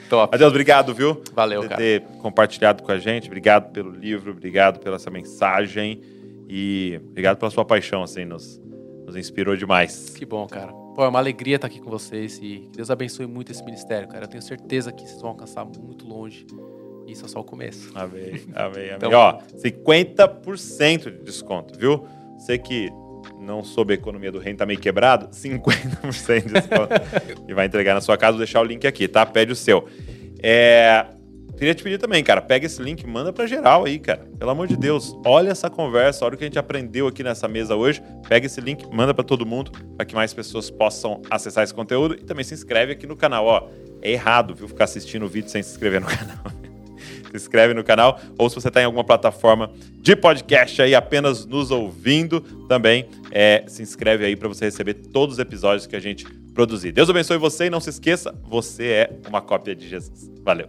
[laughs] Top. Adeus, obrigado, viu? Valeu, por cara. ter compartilhado com a gente. Obrigado pelo livro, obrigado pela essa mensagem. E obrigado pela sua paixão, assim, nos, nos inspirou demais. Que bom, cara. Pô, é uma alegria estar aqui com vocês e Deus abençoe muito esse ministério, cara. Eu tenho certeza que vocês vão alcançar muito longe. Isso é só o começo. Amém, amém, amém. Então, Ó, 50% de desconto, viu? Você que não soube a economia do reino, tá meio quebrado, 50% de desconto. [laughs] e vai entregar na sua casa, vou deixar o link aqui, tá? Pede o seu. É, Queria te pedir também, cara, pega esse link, manda para geral aí, cara. Pelo amor de Deus, olha essa conversa, olha o que a gente aprendeu aqui nessa mesa hoje. Pega esse link, manda para todo mundo, para que mais pessoas possam acessar esse conteúdo e também se inscreve aqui no canal, ó. É errado, viu, ficar assistindo o vídeo sem se inscrever no [laughs] canal. se inscreve no canal ou se você está em alguma plataforma de podcast aí apenas nos ouvindo, também é, se inscreve aí para você receber todos os episódios que a gente produzir. Deus abençoe você e não se esqueça, você é uma cópia de Jesus. Valeu.